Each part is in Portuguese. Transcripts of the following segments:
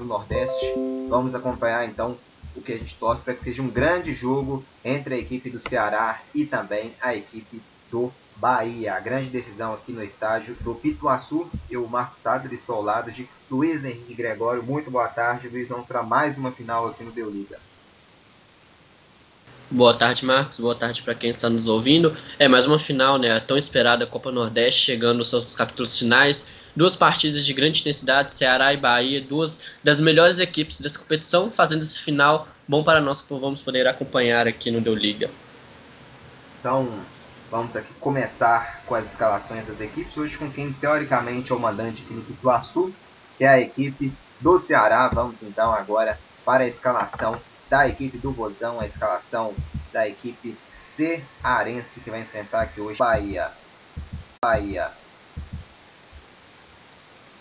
do Nordeste. Vamos acompanhar então o que a gente torce para que seja um grande jogo entre a equipe do Ceará e também a equipe do Bahia. A grande decisão aqui no estádio do Pituaçu. Eu, Marcos Sader, estou ao lado de Luiz Henrique Gregório. Muito boa tarde, Luiz. Vamos para mais uma final aqui no Deu Liga. Boa tarde, Marcos. Boa tarde para quem está nos ouvindo. É mais uma final, né? A tão esperada Copa Nordeste chegando aos seus capítulos finais. Duas partidas de grande intensidade, Ceará e Bahia, duas das melhores equipes dessa competição, fazendo esse final bom para nós que vamos poder acompanhar aqui no Deu Liga. Então, vamos aqui começar com as escalações das equipes. Hoje com quem teoricamente é o mandante aqui no Pituaçu, que é a equipe do Ceará. Vamos então agora para a escalação da equipe do Vozão, a escalação da equipe cearense que vai enfrentar aqui hoje Bahia. Bahia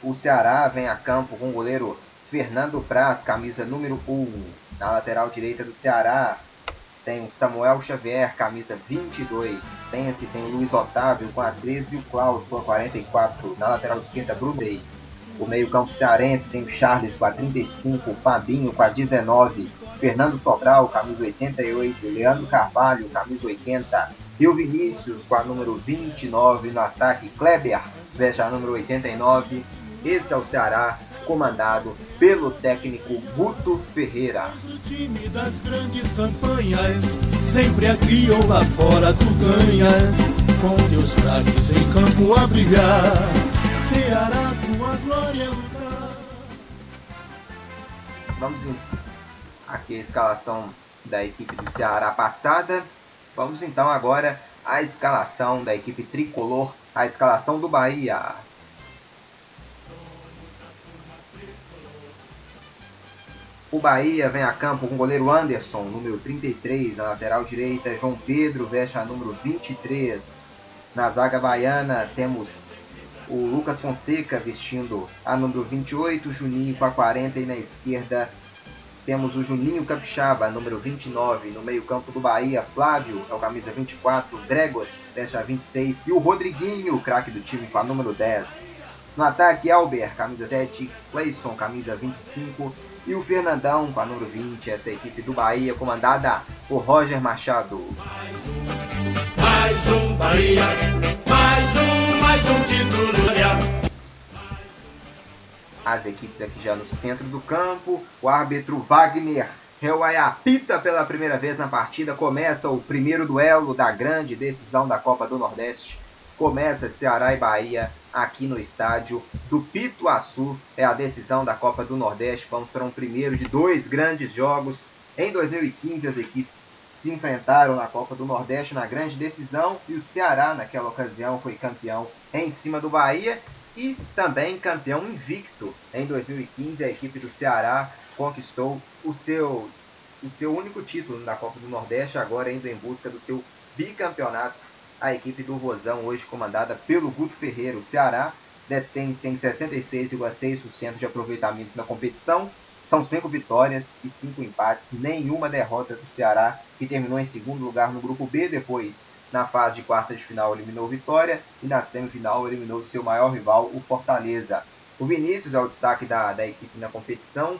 o Ceará vem a campo com o goleiro Fernando Praz, camisa número 1. Na lateral direita do Ceará tem o Samuel Xavier, camisa 22. Tem-se tem o Luiz Otávio com a 13 e o Klaus com a 44. Na lateral esquerda, Brudez. O meio-campo cearense tem o Charles com a 35, o Fabinho com a 19, Fernando Sobral, camisa 88, Leandro Carvalho, camisa 80, e o Vinícius com a número 29 no ataque, Kleber, veste a número 89, esse é o Ceará, comandado pelo técnico Guto Ferreira. O time das grandes campanhas, sempre aqui ou lá fora tu ganhas, com teus craques em campo a brilhar. Ceará, tua glória é lutar. Vamos aqui a escalação da equipe do Ceará passada. Vamos então agora à escalação da equipe tricolor, a escalação do Bahia. O Bahia vem a campo com o goleiro Anderson, número 33, na lateral direita, João Pedro veste a número 23. Na zaga baiana temos o Lucas Fonseca vestindo a número 28, Juninho com a 40 e na esquerda temos o Juninho Capixaba, número 29, no meio-campo do Bahia, Flávio, é o camisa 24, Gregor, veste a 26 e o Rodriguinho, craque do time com a número 10. No ataque, Albert, camisa 7, Clayson, camisa 25 e o Fernandão com a número 20, essa equipe do Bahia, comandada por Roger Machado. Mais um, mais um Bahia, mais um, mais um título. As equipes aqui já no centro do campo, o árbitro Wagner Hellway apita pela primeira vez na partida, começa o primeiro duelo da grande decisão da Copa do Nordeste. Começa Ceará e Bahia aqui no estádio do Pituaçu. É a decisão da Copa do Nordeste. Vamos para um primeiro de dois grandes jogos. Em 2015, as equipes se enfrentaram na Copa do Nordeste na grande decisão e o Ceará, naquela ocasião, foi campeão em cima do Bahia e também campeão invicto. Em 2015, a equipe do Ceará conquistou o seu, o seu único título na Copa do Nordeste, agora indo em busca do seu bicampeonato a equipe do Vozão, hoje comandada pelo Guto Ferreira. O Ceará detém, tem 66,6% de aproveitamento na competição. São cinco vitórias e cinco empates, nenhuma derrota do Ceará, que terminou em segundo lugar no grupo B. Depois, na fase de quartas de final, eliminou Vitória e na semifinal eliminou seu maior rival, o Fortaleza. O Vinícius é o destaque da, da equipe na competição,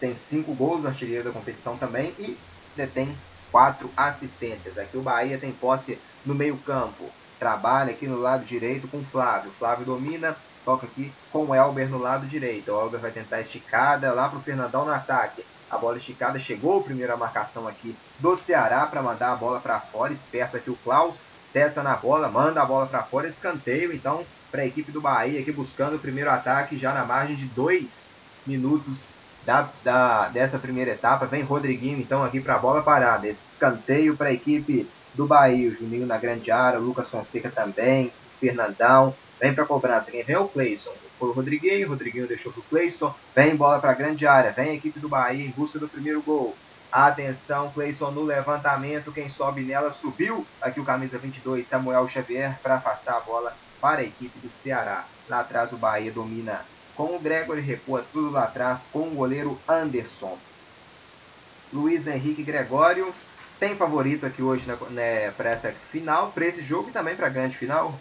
tem cinco gols, artilheiro da competição também, e detém quatro assistências. Aqui o Bahia tem posse no meio-campo. Trabalha aqui no lado direito com o Flávio. Flávio domina, toca aqui com o Elber no lado direito. O Elber vai tentar esticada lá para o Fernandão no ataque. A bola esticada chegou, primeira marcação aqui do Ceará para mandar a bola para fora. Esperto aqui o Klaus, testa na bola, manda a bola para fora. Escanteio então para a equipe do Bahia aqui buscando o primeiro ataque já na margem de dois minutos da, da, dessa primeira etapa. Vem Rodriguinho então aqui para a bola parada. Escanteio para a equipe do Bahia, o Juninho na grande área, o Lucas Fonseca também, o Fernandão, vem para cobrança. Quem vem é o Cleison. Foi o Rodriguinho, o Rodriguinho deixou para o Cleison, vem bola para a grande área, vem a equipe do Bahia em busca do primeiro gol. Atenção, Cleison no levantamento, quem sobe nela subiu. Aqui o camisa 22, Samuel Xavier, para afastar a bola para a equipe do Ceará. Lá atrás o Bahia domina com o Gregory, recua tudo lá atrás com o goleiro Anderson. Luiz Henrique Gregório tem favorito aqui hoje né, né para essa final, para esse jogo e também para a grande final?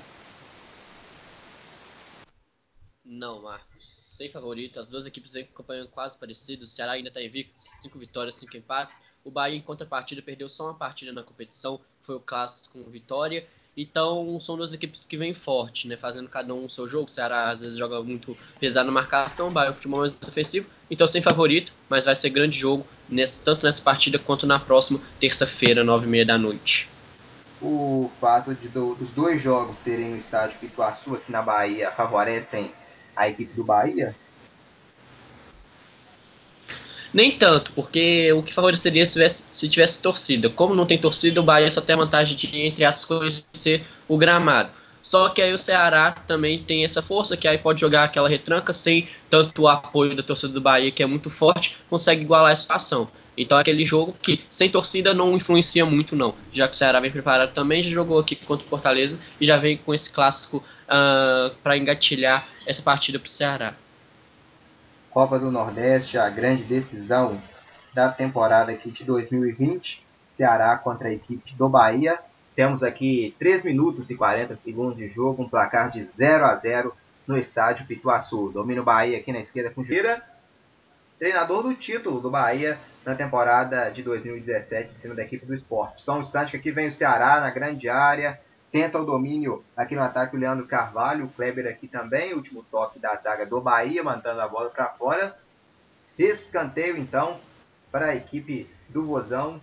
Não, Marcos. Sem favorito, as duas equipes vêm acompanhando quase parecidas. O Ceará ainda está invicto, 5 vitórias, 5 empates. O Bahia, em contrapartida, perdeu só uma partida na competição, foi o clássico com vitória. Então, são duas equipes que vêm forte, né? Fazendo cada um o seu jogo. O Ceará às vezes joga muito pesado na marcação, o Bahia é um futebol mais ofensivo. Então, sem favorito, mas vai ser grande jogo, nesse, tanto nessa partida quanto na próxima terça-feira, 9h30 da noite o fato de do, dos dois jogos serem no estádio Pituaçu aqui na Bahia favorecem a equipe do Bahia? Nem tanto, porque o que favoreceria se tivesse, se tivesse torcida. Como não tem torcida, o Bahia só tem a vantagem de, entre as coisas, ser o gramado. Só que aí o Ceará também tem essa força, que aí pode jogar aquela retranca sem tanto o apoio da torcida do Bahia, que é muito forte, consegue igualar a situação. Então é aquele jogo que sem torcida não influencia muito não, já que o Ceará vem preparado também, já jogou aqui contra o Fortaleza e já vem com esse clássico uh, ah, para engatilhar essa partida para o Ceará. Copa do Nordeste, a grande decisão da temporada aqui de 2020, Ceará contra a equipe do Bahia. Temos aqui 3 minutos e 40 segundos de jogo, um placar de 0 a 0 no estádio Pituaçu. Domínio Bahia aqui na esquerda com Gira, treinador do título do Bahia na temporada de 2017 em cima da equipe do esporte. Só um instante que aqui vem o Ceará na grande área, tenta o domínio aqui no ataque o Leandro Carvalho, o Kleber aqui também, último toque da zaga do Bahia, mandando a bola para fora. Escanteio então para a equipe do Vozão,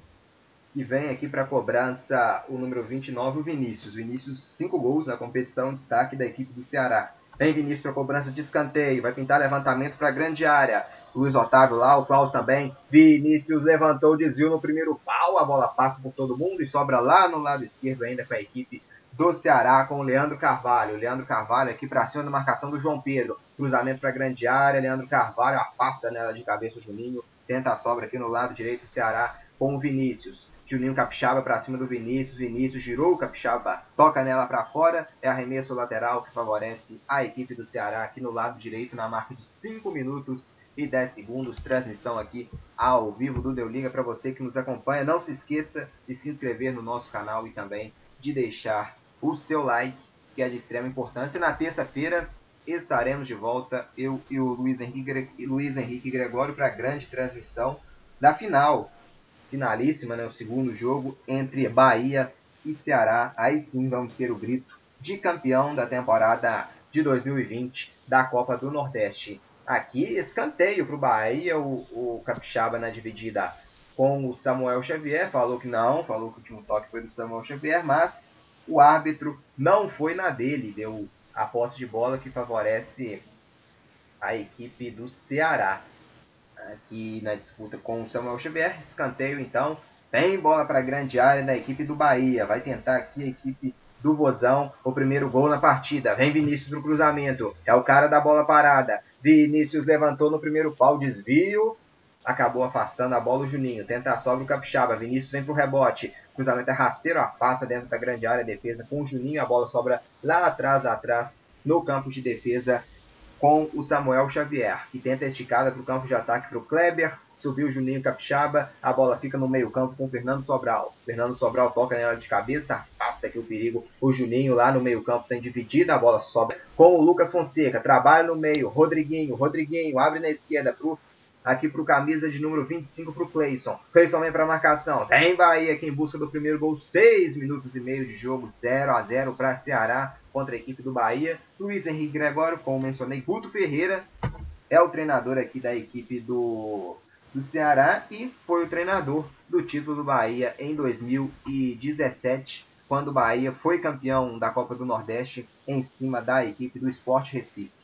e vem aqui para a cobrança o número 29, o Vinícius. Vinícius, 5 gols na competição, destaque da equipe do Ceará. Vem Vinícius para cobrança de escanteio, vai pintar levantamento para a grande área. Luiz Otávio lá, o Klaus também. Vinícius levantou o desvio no primeiro pau. A bola passa por todo mundo e sobra lá no lado esquerdo ainda para a equipe do Ceará com o Leandro Carvalho. Leandro Carvalho aqui para cima da marcação do João Pedro. Cruzamento para grande área. Leandro Carvalho afasta nela de cabeça o Juninho. Tenta a sobra aqui no lado direito do Ceará com o Vinícius. Juninho Capixaba para cima do Vinícius. Vinícius girou o Capixaba, toca nela para fora. É arremesso lateral que favorece a equipe do Ceará aqui no lado direito na marca de 5 minutos e 10 segundos. Transmissão aqui ao vivo do Deu Liga para você que nos acompanha. Não se esqueça de se inscrever no nosso canal e também de deixar o seu like, que é de extrema importância. Na terça-feira estaremos de volta, eu e o Luiz Henrique, Luiz Henrique Gregório, para a grande transmissão da final. Finalíssima, né, o segundo jogo entre Bahia e Ceará. Aí sim vamos ter o grito de campeão da temporada de 2020 da Copa do Nordeste. Aqui, escanteio para o Bahia, o, Capixaba na dividida com o Samuel Xavier, falou que não, falou que o último toque foi do Samuel Xavier, mas o árbitro não foi na dele, deu a posse de bola que favorece a equipe do Ceará. Aqui na disputa com o Samuel Xavier, escanteio então, tem bola para a grande área da equipe do Bahia, vai tentar aqui a equipe do Vozão, o primeiro gol na partida. Vem Vinícius pro cruzamento, é o cara da bola parada. Vinícius levantou no primeiro pau, desvio, acabou afastando a bola o Juninho. Tenta a sobra o Capixaba, Vinícius vem pro rebote. Cruzamento é rasteiro, afasta dentro da grande área, defesa com o Juninho. A bola sobra lá atrás, lá atrás, no campo de defesa com o Samuel Xavier, que tenta esticada para o campo de ataque para o Kleber, subiu o Juninho Capixaba, a bola fica no meio campo com o Fernando Sobral. Fernando Sobral toca nela de cabeça, afasta aqui o perigo. O Juninho lá no meio campo tem dividida, a bola sobra com o Lucas Fonseca, trabalha no meio, Rodriguinho, Rodriguinho abre na esquerda pro aqui para o camisa de número 25 para o Clayson. Clayson vem para a marcação. Tem Bahia aqui em busca do primeiro gol. 6 minutos e meio de jogo, 0 a 0 para Ceará contra a equipe do Bahia. Luiz Henrique Gregório, como mencionei, Guto Ferreira é o treinador aqui da equipe do, do Ceará e foi o treinador do título do Bahia em 2017, quando o Bahia foi campeão da Copa do Nordeste em cima da equipe do Sport Recife.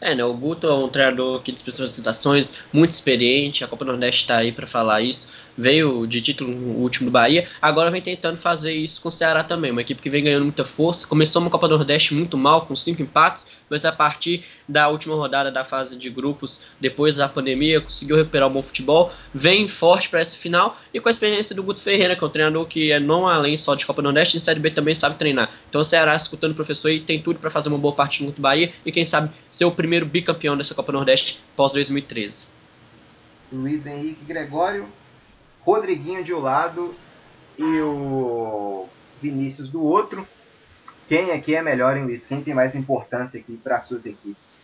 É, né? O Guto é um treinador que dispensa apresentações, muito experiente. A Copa Nordeste está aí para falar isso. Veio de título último do Bahia, agora vem tentando fazer isso com o Ceará também. Uma equipe que vem ganhando muita força. Começou uma Copa Nordeste muito mal, com cinco empates, mas a partir da última rodada da fase de grupos, depois da pandemia, conseguiu recuperar um bom futebol. Vem forte para essa final e com a experiência do Guto Ferreira, que é um treinador que é não além só de Copa Nordeste, em Série B também sabe treinar. Então o Ceará, escutando o professor aí, tem tudo para fazer uma boa partida contra o Bahia e quem sabe ser o primeiro bicampeão dessa Copa Nordeste pós 2013. Luiz Henrique Gregório, Rodriguinho de um lado e o Vinícius do outro. Quem aqui é melhor, hein, Luiz? Quem tem mais importância aqui para as suas equipes?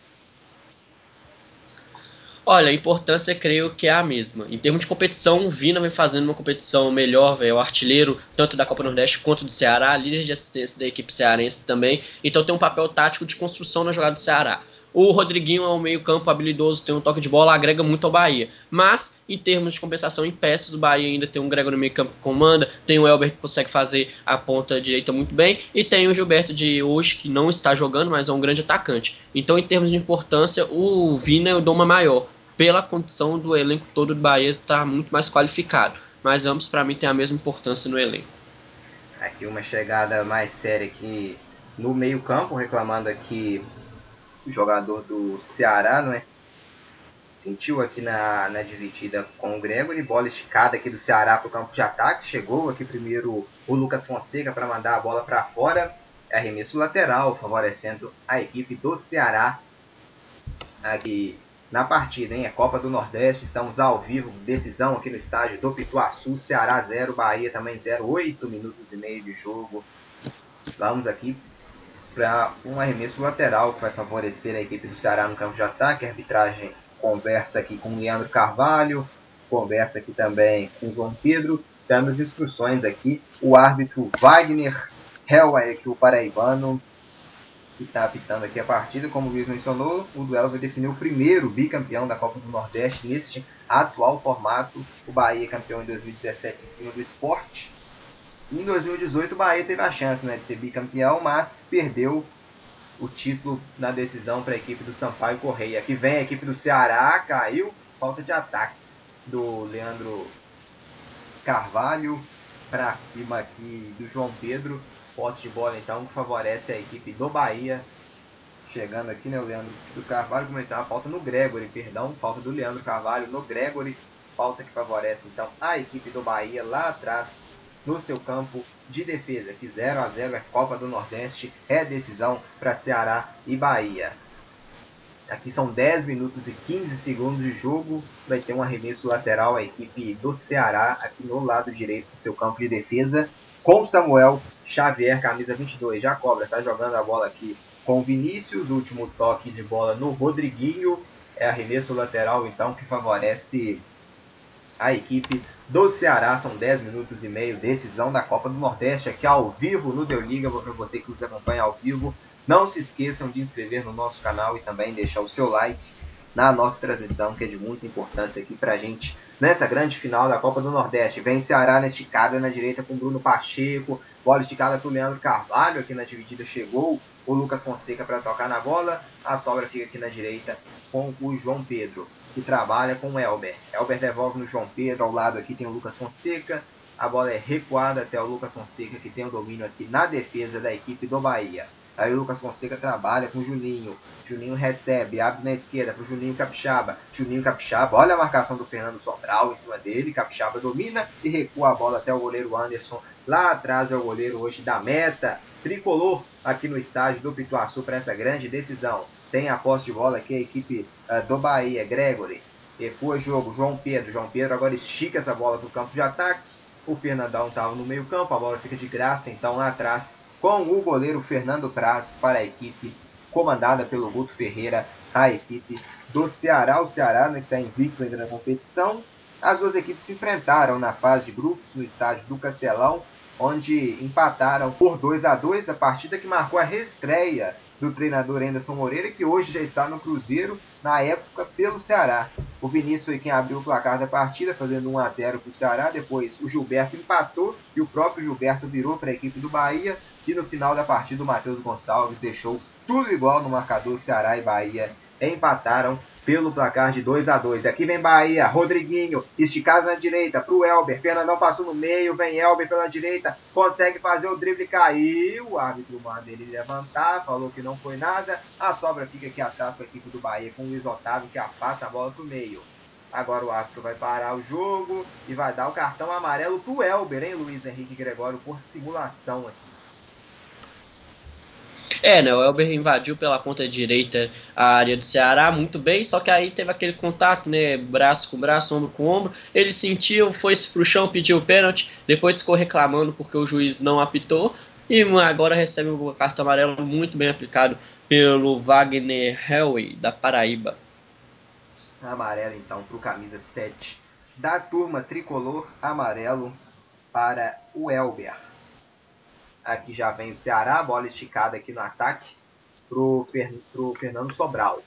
Olha, a importância creio que é a mesma. Em termos de competição, o Vina vem fazendo uma competição melhor, véio, o artilheiro tanto da Copa Nordeste quanto do Ceará, líder de assistência da equipe cearense também, então tem um papel tático de construção na jogada do Ceará. O Rodriguinho é um meio-campo habilidoso, tem um toque de bola, agrega muito ao Bahia. Mas, em termos de compensação em peças, o Bahia ainda tem um Gregor no meio-campo que comanda, tem o Elber que consegue fazer a ponta direita muito bem, e tem o Gilberto de hoje, que não está jogando, mas é um grande atacante. Então, em termos de importância, o Vina é o doma maior. Pela condição do elenco todo do Bahia estar tá muito mais qualificado. Mas ambos, para mim, têm a mesma importância no elenco. Aqui uma chegada mais séria aqui no meio-campo, reclamando aqui jogador do Ceará, não é? Sentiu aqui na, na dividida com o Gregory, bola esticada aqui do Ceará para o campo de ataque. Chegou aqui primeiro o Lucas Fonseca para mandar a bola para fora. Arremesso lateral, favorecendo a equipe do Ceará aqui na partida, hein? É Copa do Nordeste, estamos ao vivo, decisão aqui no estádio do Pituaçu, Ceará 0, Bahia também 0, 8 minutos e meio de jogo. Vamos aqui para um arremesso lateral que vai favorecer a equipe do Ceará no campo de ataque. A arbitragem conversa aqui com o Leandro Carvalho, conversa aqui também com o João Pedro, dando as instruções aqui. O árbitro Wagner Helway, aqui o paraibano, que está apitando aqui a partida. Como o Luiz mencionou, o duelo vai definir o primeiro bicampeão da Copa do Nordeste neste atual formato. O Bahia campeão em 2017 em cima do esporte em 2018 o Bahia teve a chance né, de ser bicampeão, mas perdeu o título na decisão para a equipe do Sampaio Correia. Aqui vem a equipe do Ceará, caiu, falta de ataque do Leandro Carvalho para cima aqui do João Pedro. Posse de bola então que favorece a equipe do Bahia. Chegando aqui, né, o Leandro do Carvalho comentar a falta no Gregory, perdão, falta do Leandro Carvalho no Gregory, falta que favorece então a equipe do Bahia lá atrás no seu campo de defesa, que 0 a 0 é Copa do Nordeste, é decisão para Ceará e Bahia. Aqui são 10 minutos e 15 segundos de jogo. Vai ter um arremesso lateral a equipe do Ceará, aqui no lado direito do seu campo de defesa, com Samuel Xavier, camisa 22. Já cobra, está jogando a bola aqui com Vinícius. Último toque de bola no Rodriguinho. É arremesso lateral, então, que favorece a equipe do Ceará. São 10 minutos e meio, decisão da Copa do Nordeste aqui ao vivo no Deu Liga. Para você que nos acompanha ao vivo, não se esqueçam de inscrever no nosso canal e também deixar o seu like na nossa transmissão, que é de muita importância aqui para a gente nessa grande final da Copa do Nordeste. Vem Ceará na esticada na direita com Bruno Pacheco, bola esticada para o Leandro Carvalho, aqui na dividida chegou o Lucas Fonseca para tocar na bola, a sobra fica aqui na direita com o João Pedro que trabalha com o Elber. Elber devolve no João Pedro, ao lado aqui tem o Lucas Fonseca. A bola é recuada até o Lucas Fonseca, que tem o domínio aqui na defesa da equipe do Bahia. Aí o Lucas Fonseca trabalha com o Juninho. Juninho recebe, abre na esquerda para o Juninho Capixaba. Juninho Capixaba, olha a marcação do Fernando Sobral em cima dele. Capixaba domina e recua a bola até o goleiro Anderson. Lá atrás é o goleiro hoje da meta. Tricolor aqui no estádio do Pituaçu para essa grande decisão tem a posse de bola aqui a equipe uh, do Bahia, Gregory. Recua jogo, João Pedro. João Pedro agora estica essa bola para o campo de ataque. O Fernandão estava no meio campo, a bola fica de graça então lá atrás com o goleiro Fernando Praz para a equipe comandada pelo Guto Ferreira, a equipe do Ceará. O Ceará né, que está invicto ainda na competição. As duas equipes se enfrentaram na fase de grupos no estádio do Castelão, onde empataram por 2 a 2 a partida que marcou a reestreia do treinador Anderson Moreira, que hoje já está no Cruzeiro, na época pelo Ceará. O Vinícius foi quem abriu o placar da partida, fazendo 1 a 0 para o Ceará. Depois o Gilberto empatou e o próprio Gilberto virou para a equipe do Bahia. E no final da partida o Matheus Gonçalves deixou tudo igual no marcador Ceará e Bahia empataram pelo placar de 2 a 2 Aqui vem Bahia, Rodriguinho, esticado na direita para o Elber. Fernandão passou no meio, vem Elber pela direita, consegue fazer o drible, caiu. O árbitro manda ele levantar, falou que não foi nada. A sobra fica aqui atrás com a equipe do Bahia, com o Luiz Otávio que afasta a bola para o meio. Agora o árbitro vai parar o jogo e vai dar o cartão amarelo para o Elber, hein, Luiz Henrique Gregório, por simulação aqui. É, né? O Elber invadiu pela ponta direita a área do Ceará muito bem, só que aí teve aquele contato, né? Braço com braço, ombro com ombro. Ele sentiu, foi pro chão, pediu o pênalti, depois ficou reclamando porque o juiz não apitou. E agora recebe o cartão amarelo muito bem aplicado pelo Wagner Helway, da Paraíba. Amarelo então para o camisa 7 da turma tricolor amarelo para o Elber. Aqui já vem o Ceará, bola esticada aqui no ataque para o Fernando Sobral.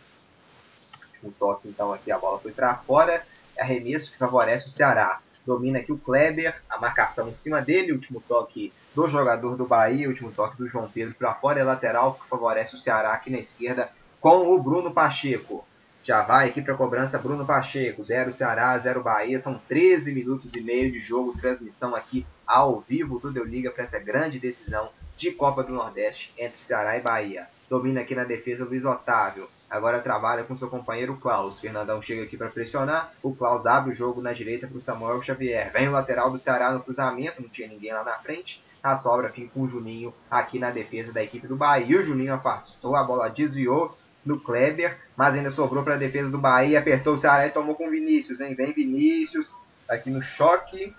Um toque então aqui, a bola foi para fora. Arremesso que favorece o Ceará. Domina aqui o Kleber, a marcação em cima dele, último toque do jogador do Bahia, último toque do João Pedro para fora, é lateral que favorece o Ceará aqui na esquerda com o Bruno Pacheco. Já vai aqui para cobrança Bruno Pacheco, 0 Ceará, 0 Bahia. São 13 minutos e meio de jogo, transmissão aqui ao vivo do Deu Liga para essa grande decisão de Copa do Nordeste entre Ceará e Bahia. Domina aqui na defesa Luiz Otávio. Agora trabalha com seu companheiro Klaus. Fernandão chega aqui para pressionar. O Klaus abre o jogo na direita para o Samuel Xavier. Vem o lateral do Ceará no cruzamento. Não tinha ninguém lá na frente. A sobra fica com o Juninho aqui na defesa da equipe do Bahia. O Juninho afastou, a bola desviou do Kleber, mas ainda sobrou para a defesa do Bahia, apertou o Ceará e tomou com o Vinícius, hein? Vem Vinícius, aqui no choque,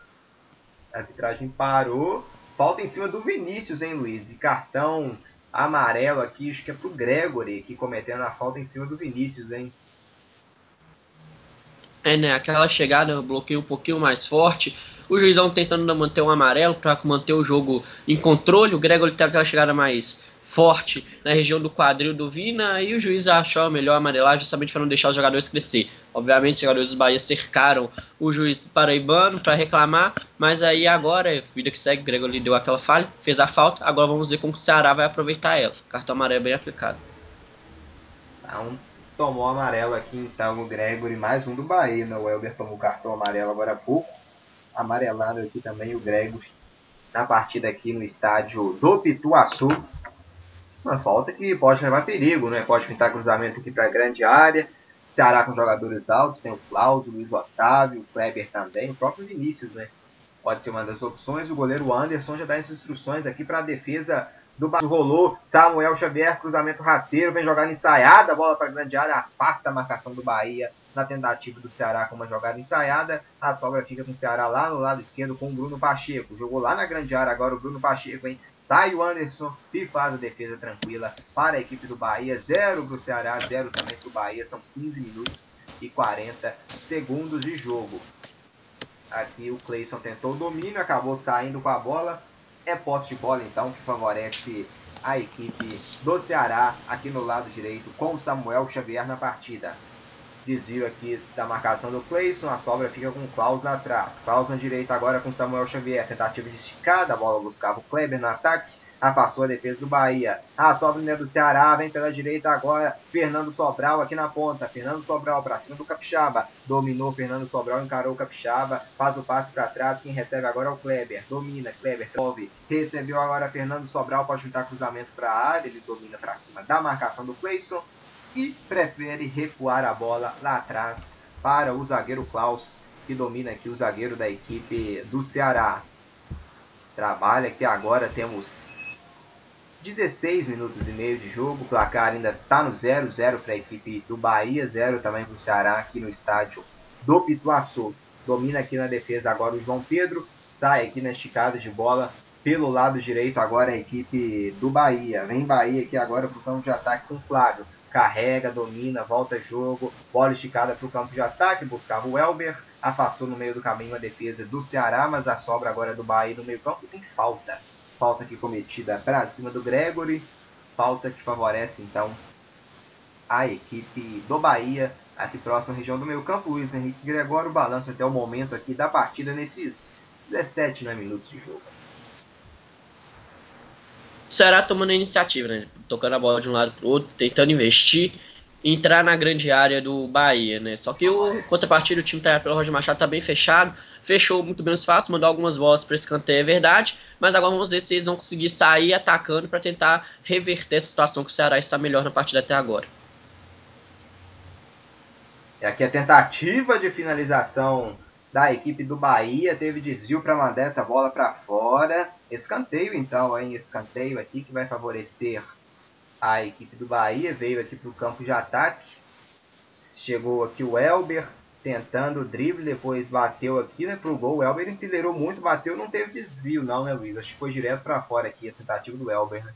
a arbitragem parou, falta em cima do Vinícius, hein, Luiz? E cartão amarelo aqui, acho que é pro Gregory, que cometendo a falta em cima do Vinícius, hein? É, né? Aquela chegada, bloqueio um pouquinho mais forte. O juizão tentando manter um amarelo para manter o jogo em controle. O Gregory tem aquela chegada mais forte na região do quadril do Vina e o juiz achou melhor amarelar justamente para não deixar os jogadores crescer. Obviamente os jogadores do Bahia cercaram o juiz paraibano para reclamar, mas aí agora, vida que segue, Gregory deu aquela falha, fez a falta, agora vamos ver como o Ceará vai aproveitar ela. Cartão amarelo bem aplicado. Então, tomou amarelo aqui então o Gregory, mais um do Bahia, né? O Elber tomou cartão amarelo agora há pouco. Amarelado aqui também o Gregory na partida aqui no estádio do Pituaçu. Uma falta que pode levar perigo, né? Pode pintar cruzamento aqui para a grande área. Ceará com jogadores altos, tem o Cláudio, o Luiz Otávio, o Kleber também, o próprio Vinícius, né? Pode ser uma das opções. O goleiro Anderson já dá as instruções aqui para a defesa do Bahia. Rolou Samuel Xavier, cruzamento rasteiro, vem jogando ensaiada, bola para a grande área, afasta a marcação do Bahia na tentativa do Ceará com uma jogada ensaiada. A sobra fica com o Ceará lá no lado esquerdo com o Bruno Pacheco. Jogou lá na grande área agora o Bruno Pacheco, hein? Sai o Anderson e faz a defesa tranquila para a equipe do Bahia. Zero para o Ceará, zero também para o Bahia. São 15 minutos e 40 segundos de jogo. Aqui o Cleison tentou o domínio, acabou saindo com a bola. É posse de bola então que favorece a equipe do Ceará aqui no lado direito com o Samuel Xavier na partida. Desvio aqui da marcação do Clayson. A sobra fica com o Klaus lá atrás. Klaus na direita agora com Samuel Xavier. Tentativa de esticada. A bola buscava o Kleber no ataque. Afastou a defesa do Bahia. A sobra né, do Ceará vem pela direita agora. Fernando Sobral aqui na ponta. Fernando Sobral para cima do Capixaba. Dominou Fernando Sobral, encarou o Capixaba. Faz o passe para trás. Quem recebe agora é o Kleber. Domina. Kleber devolve. Recebeu agora Fernando Sobral. Pode juntar cruzamento para a área. Ele domina para cima da marcação do Clayson e prefere recuar a bola lá atrás para o zagueiro Klaus, que domina aqui o zagueiro da equipe do Ceará. Trabalha que agora temos 16 minutos e meio de jogo, o placar ainda está no 0, 0 para a equipe do Bahia, 0 também para o Ceará aqui no estádio do Pituaçu. Domina aqui na defesa agora o João Pedro, sai aqui na esticada de bola pelo lado direito agora a equipe do Bahia. Vem Bahia aqui agora para o campo de ataque com o Flávio carrega, domina, volta jogo, bola esticada para o campo de ataque, buscava o Elber, afastou no meio do caminho a defesa do Ceará, mas a sobra agora é do Bahia no meio campo tem falta. Falta aqui cometida para cima do Gregory, falta que favorece então a equipe do Bahia, aqui próximo à região do meio campo, Luiz Henrique Gregório, balanço até o momento aqui da partida nesses 17 né, minutos de jogo. Ceará tomando a iniciativa, né? Tocando a bola de um lado para o outro, tentando investir, entrar na grande área do Bahia, né? Só que o contrapartida, o time treinado pelo Roger Machado tá bem fechado, fechou muito menos fácil, mandou algumas bolas para esse canteiro, é verdade, mas agora vamos ver se eles vão conseguir sair atacando para tentar reverter essa situação que o Ceará está melhor na partida até agora. É aqui a tentativa de finalização da equipe do Bahia. Teve desvio para mandar essa bola para fora. Escanteio então, hein? Escanteio aqui que vai favorecer a equipe do Bahia. Veio aqui para o campo de ataque. Chegou aqui o Elber. tentando o drible, depois bateu aqui, né, pro gol. O Elber enfileirou muito, bateu, não teve desvio não, né, Luiz? Acho que foi direto para fora aqui a tentativa do Elber, né?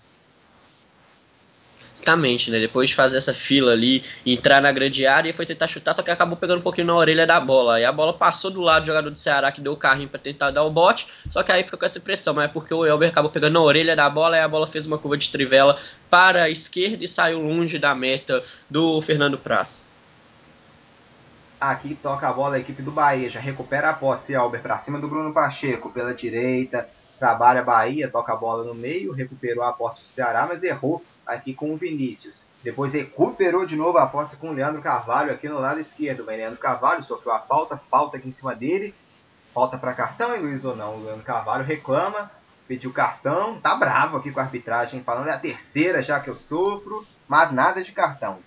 Exatamente, né? Depois de fazer essa fila ali, entrar na grande área e foi tentar chutar, só que acabou pegando um pouquinho na orelha da bola. E a bola passou do lado do jogador do Ceará que deu o carrinho para tentar dar o bote, só que aí ficou com essa pressão, mas é porque o Elber acabou pegando na orelha da bola e a bola fez uma curva de trivela para a esquerda e saiu longe da meta do Fernando Praz. Aqui toca a bola a equipe do Bahia, já recupera a posse, Elber para cima do Bruno Pacheco, pela direita, trabalha Bahia, toca a bola no meio, recuperou a posse do Ceará, mas errou aqui com o Vinícius. Depois recuperou de novo a posse com o Leandro Carvalho aqui no lado esquerdo. Mas Leandro Carvalho sofreu a falta, falta aqui em cima dele. Falta para cartão, hein, Luiz ou não? O Leandro Carvalho reclama, pediu cartão, tá bravo aqui com a arbitragem, falando é a terceira já que eu sofro, mas nada de cartão.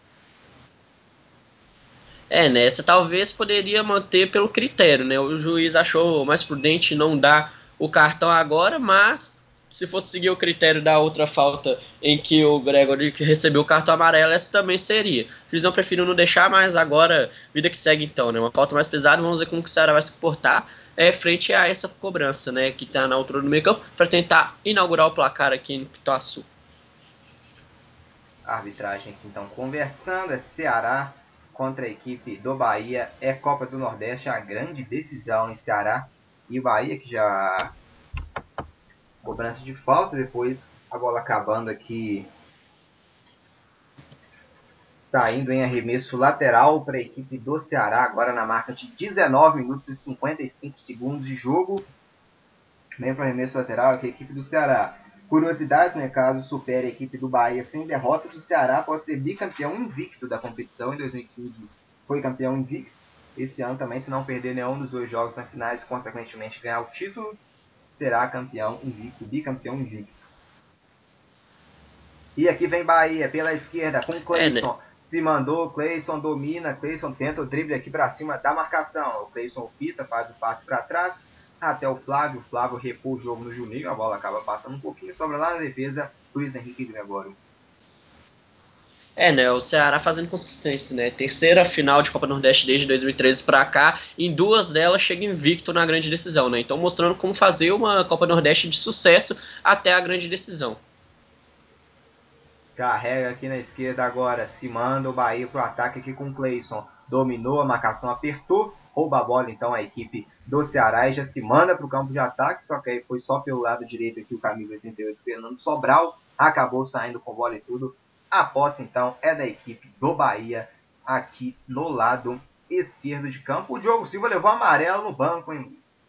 É, nessa talvez poderia manter pelo critério, né? O juiz achou mais prudente não dar o cartão agora, mas se fosse seguir o critério da outra falta em que o Gregory recebeu o cartão amarelo, essa também seria. O juizão preferiu não deixar, mas agora, vida que segue então, né? Uma falta mais pesada, vamos ver como que o Ceará vai se comportar é, frente a essa cobrança, né? Que está na altura do meio campo, para tentar inaugurar o placar aqui em Pituaçu. Arbitragem aqui então conversando, é Ceará contra a equipe do Bahia, é Copa do Nordeste, a grande decisão em Ceará e Bahia que já Cobrança de falta, depois a bola acabando aqui saindo em arremesso lateral para a equipe do Ceará, agora na marca de 19 minutos e 55 segundos de jogo. Vem para arremesso lateral aqui a equipe do Ceará. Curiosidades, né, caso supere a equipe do Bahia sem derrotas, o Ceará pode ser bicampeão invicto da competição. Em 2015 foi campeão invicto. Esse ano também, se não perder nenhum dos dois jogos na finais consequentemente, ganhar o título, será campeão invicto, bicampeão invicto. E aqui vem Bahia pela esquerda com Cleison. É, né? Se mandou, Cleison domina, Cleison tenta o drible aqui para cima da marcação. O Cleison fita, faz o passe para trás até o Flávio. O Flávio repôs o jogo no Juninho, a bola acaba passando um pouquinho, sobra lá na defesa Luiz Henrique Gregório. É, né? O Ceará fazendo consistência, né? Terceira final de Copa Nordeste desde 2013 para cá, em duas delas chega invicto na grande decisão, né? Então mostrando como fazer uma Copa Nordeste de sucesso até a grande decisão. Carrega aqui na esquerda agora, se manda o Bahia pro ataque aqui com o Cleison. Dominou a marcação, apertou, rouba a bola então a equipe do Ceará e já se manda para o campo de ataque, só que aí foi só pelo lado direito aqui o camisa 88 Fernando Sobral, acabou saindo com bola e tudo a posse, então, é da equipe do Bahia aqui no lado esquerdo de campo. O Diogo Silva levou amarelo no banco, hein, Luiz?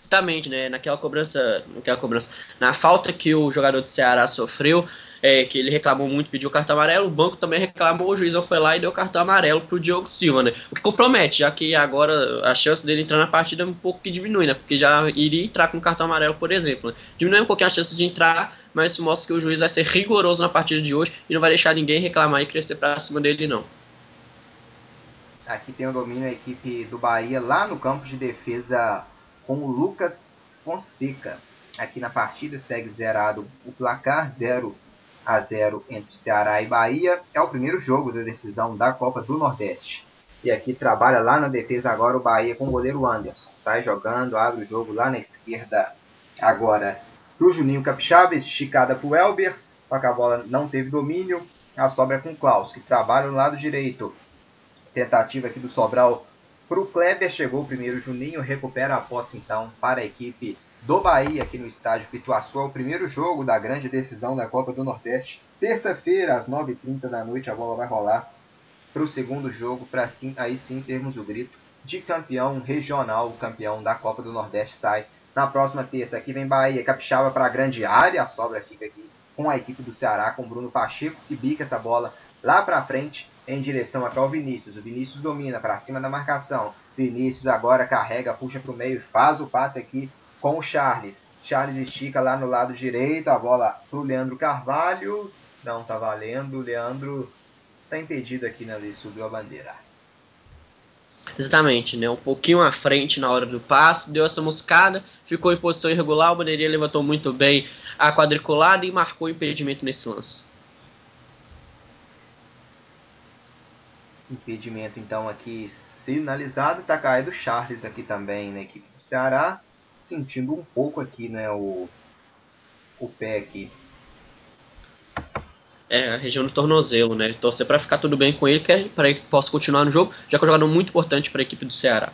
Exatamente, né? Naquela cobrança, naquela cobrança, na falta que o jogador do Ceará sofreu, é, que ele reclamou muito, pediu cartão amarelo, o banco também reclamou, o juizão foi lá e deu cartão amarelo pro Diogo Silva, né? O que compromete, já que agora a chance dele entrar na partida é um pouco que diminui, né? Porque já iria entrar com cartão amarelo, por exemplo. Né? Diminui um pouquinho a chance de entrar, mas isso mostra que o juiz vai ser rigoroso na partida de hoje e não vai deixar ninguém reclamar e crescer pra cima dele, não. Aqui tem o domínio a equipe do Bahia lá no campo de defesa com o Lucas Fonseca. Aqui na partida segue zerado o placar 0 a 0 entre Ceará e Bahia. É o primeiro jogo da decisão da Copa do Nordeste. E aqui trabalha lá na defesa agora o Bahia com o goleiro Anderson. Sai jogando, abre o jogo lá na esquerda agora para o Juninho Capixaba, esticada para o Elber, só que a bola não teve domínio, a sobra é com o Klaus, que trabalha no lado direito. Tentativa aqui do Sobral para o Kleber, chegou o primeiro Juninho, recupera a posse então para a equipe do Bahia aqui no estádio Pituaçu. É o primeiro jogo da grande decisão da Copa do Nordeste. Terça-feira, às 9h30 da noite, a bola vai rolar para o segundo jogo, para sim, aí sim termos o grito de campeão regional, campeão da Copa do Nordeste sai na próxima terça, aqui vem Bahia, Capixaba para a grande área, a sobra fica aqui com a equipe do Ceará, com Bruno Pacheco, que bica essa bola lá para frente em direção até o Vinícius. O Vinícius domina para cima da marcação. Vinícius agora carrega, puxa para o meio e faz o passe aqui com o Charles. Charles estica lá no lado direito, a bola para o Leandro Carvalho. Não tá valendo, o Leandro está impedido aqui na lei, subiu a bandeira. Exatamente, né? Um pouquinho à frente na hora do passe, deu essa moscada, ficou em posição irregular, o bandeirinha levantou muito bem a quadriculada e marcou o impedimento nesse lance. Impedimento então aqui sinalizado. Tá caído o Charles aqui também na equipe do Ceará. Sentindo um pouco aqui, né, o, o pé aqui. É, a região do tornozelo, né? Torcer para ficar tudo bem com ele, para que possa continuar no jogo, já que é um jogador muito importante para a equipe do Ceará.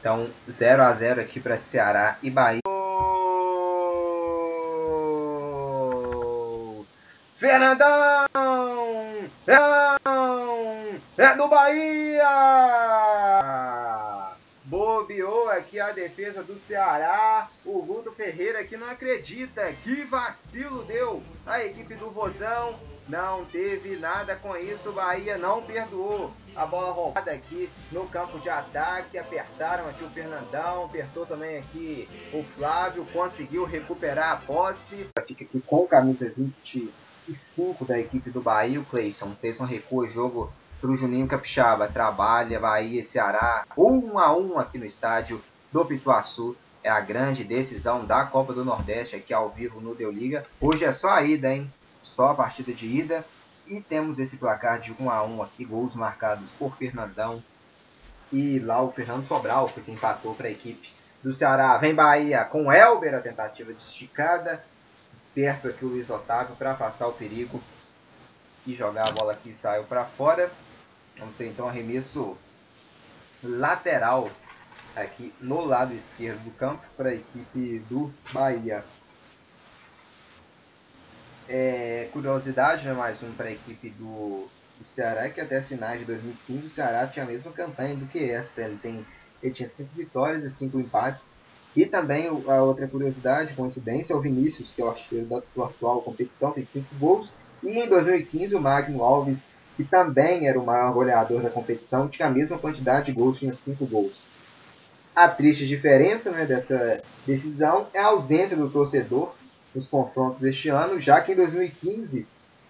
Então, 0 a 0 aqui para Ceará e Bahia. Fernandão! É do Bahia! Bobeou aqui a defesa do Ceará. O Guto Ferreira que não acredita. Que vacilo deu a equipe do Vozão. Não teve nada com isso. Bahia não perdoou. A bola roubada aqui no campo de ataque. Apertaram aqui o Fernandão. Apertou também aqui o Flávio. Conseguiu recuperar a posse. Fica aqui com camisa 20 e 5 da equipe do Bahia, o Cleison. Cleison recua o jogo para o Juninho Capixaba. Trabalha, Bahia e Ceará. 1 a 1 aqui no estádio do Pituaçu. É a grande decisão da Copa do Nordeste aqui ao vivo no Deu Liga. Hoje é só a ida, hein? Só a partida de ida. E temos esse placar de 1 a 1 aqui, gols marcados por Fernandão e lá o Fernando Sobral, que empatou para a equipe do Ceará. Vem Bahia com Elber, a tentativa de esticada esperto aqui o Luiz Otávio para afastar o perigo e jogar a bola que saiu para fora. Vamos ter então arremesso lateral aqui no lado esquerdo do campo para a equipe do Bahia. É, curiosidade, né, mais um para a equipe do, do Ceará, que até finais de 2015 o Ceará tinha a mesma campanha do que esta. Ele, tem, ele tinha cinco vitórias e cinco empates e também a outra curiosidade, coincidência, é o Vinícius, que é o artilheiro da atual competição, tem 5 gols. E em 2015 o Magno Alves, que também era o maior goleador da competição, tinha a mesma quantidade de gols, tinha 5 gols. A triste diferença né, dessa decisão é a ausência do torcedor nos confrontos deste ano, já que em 2015,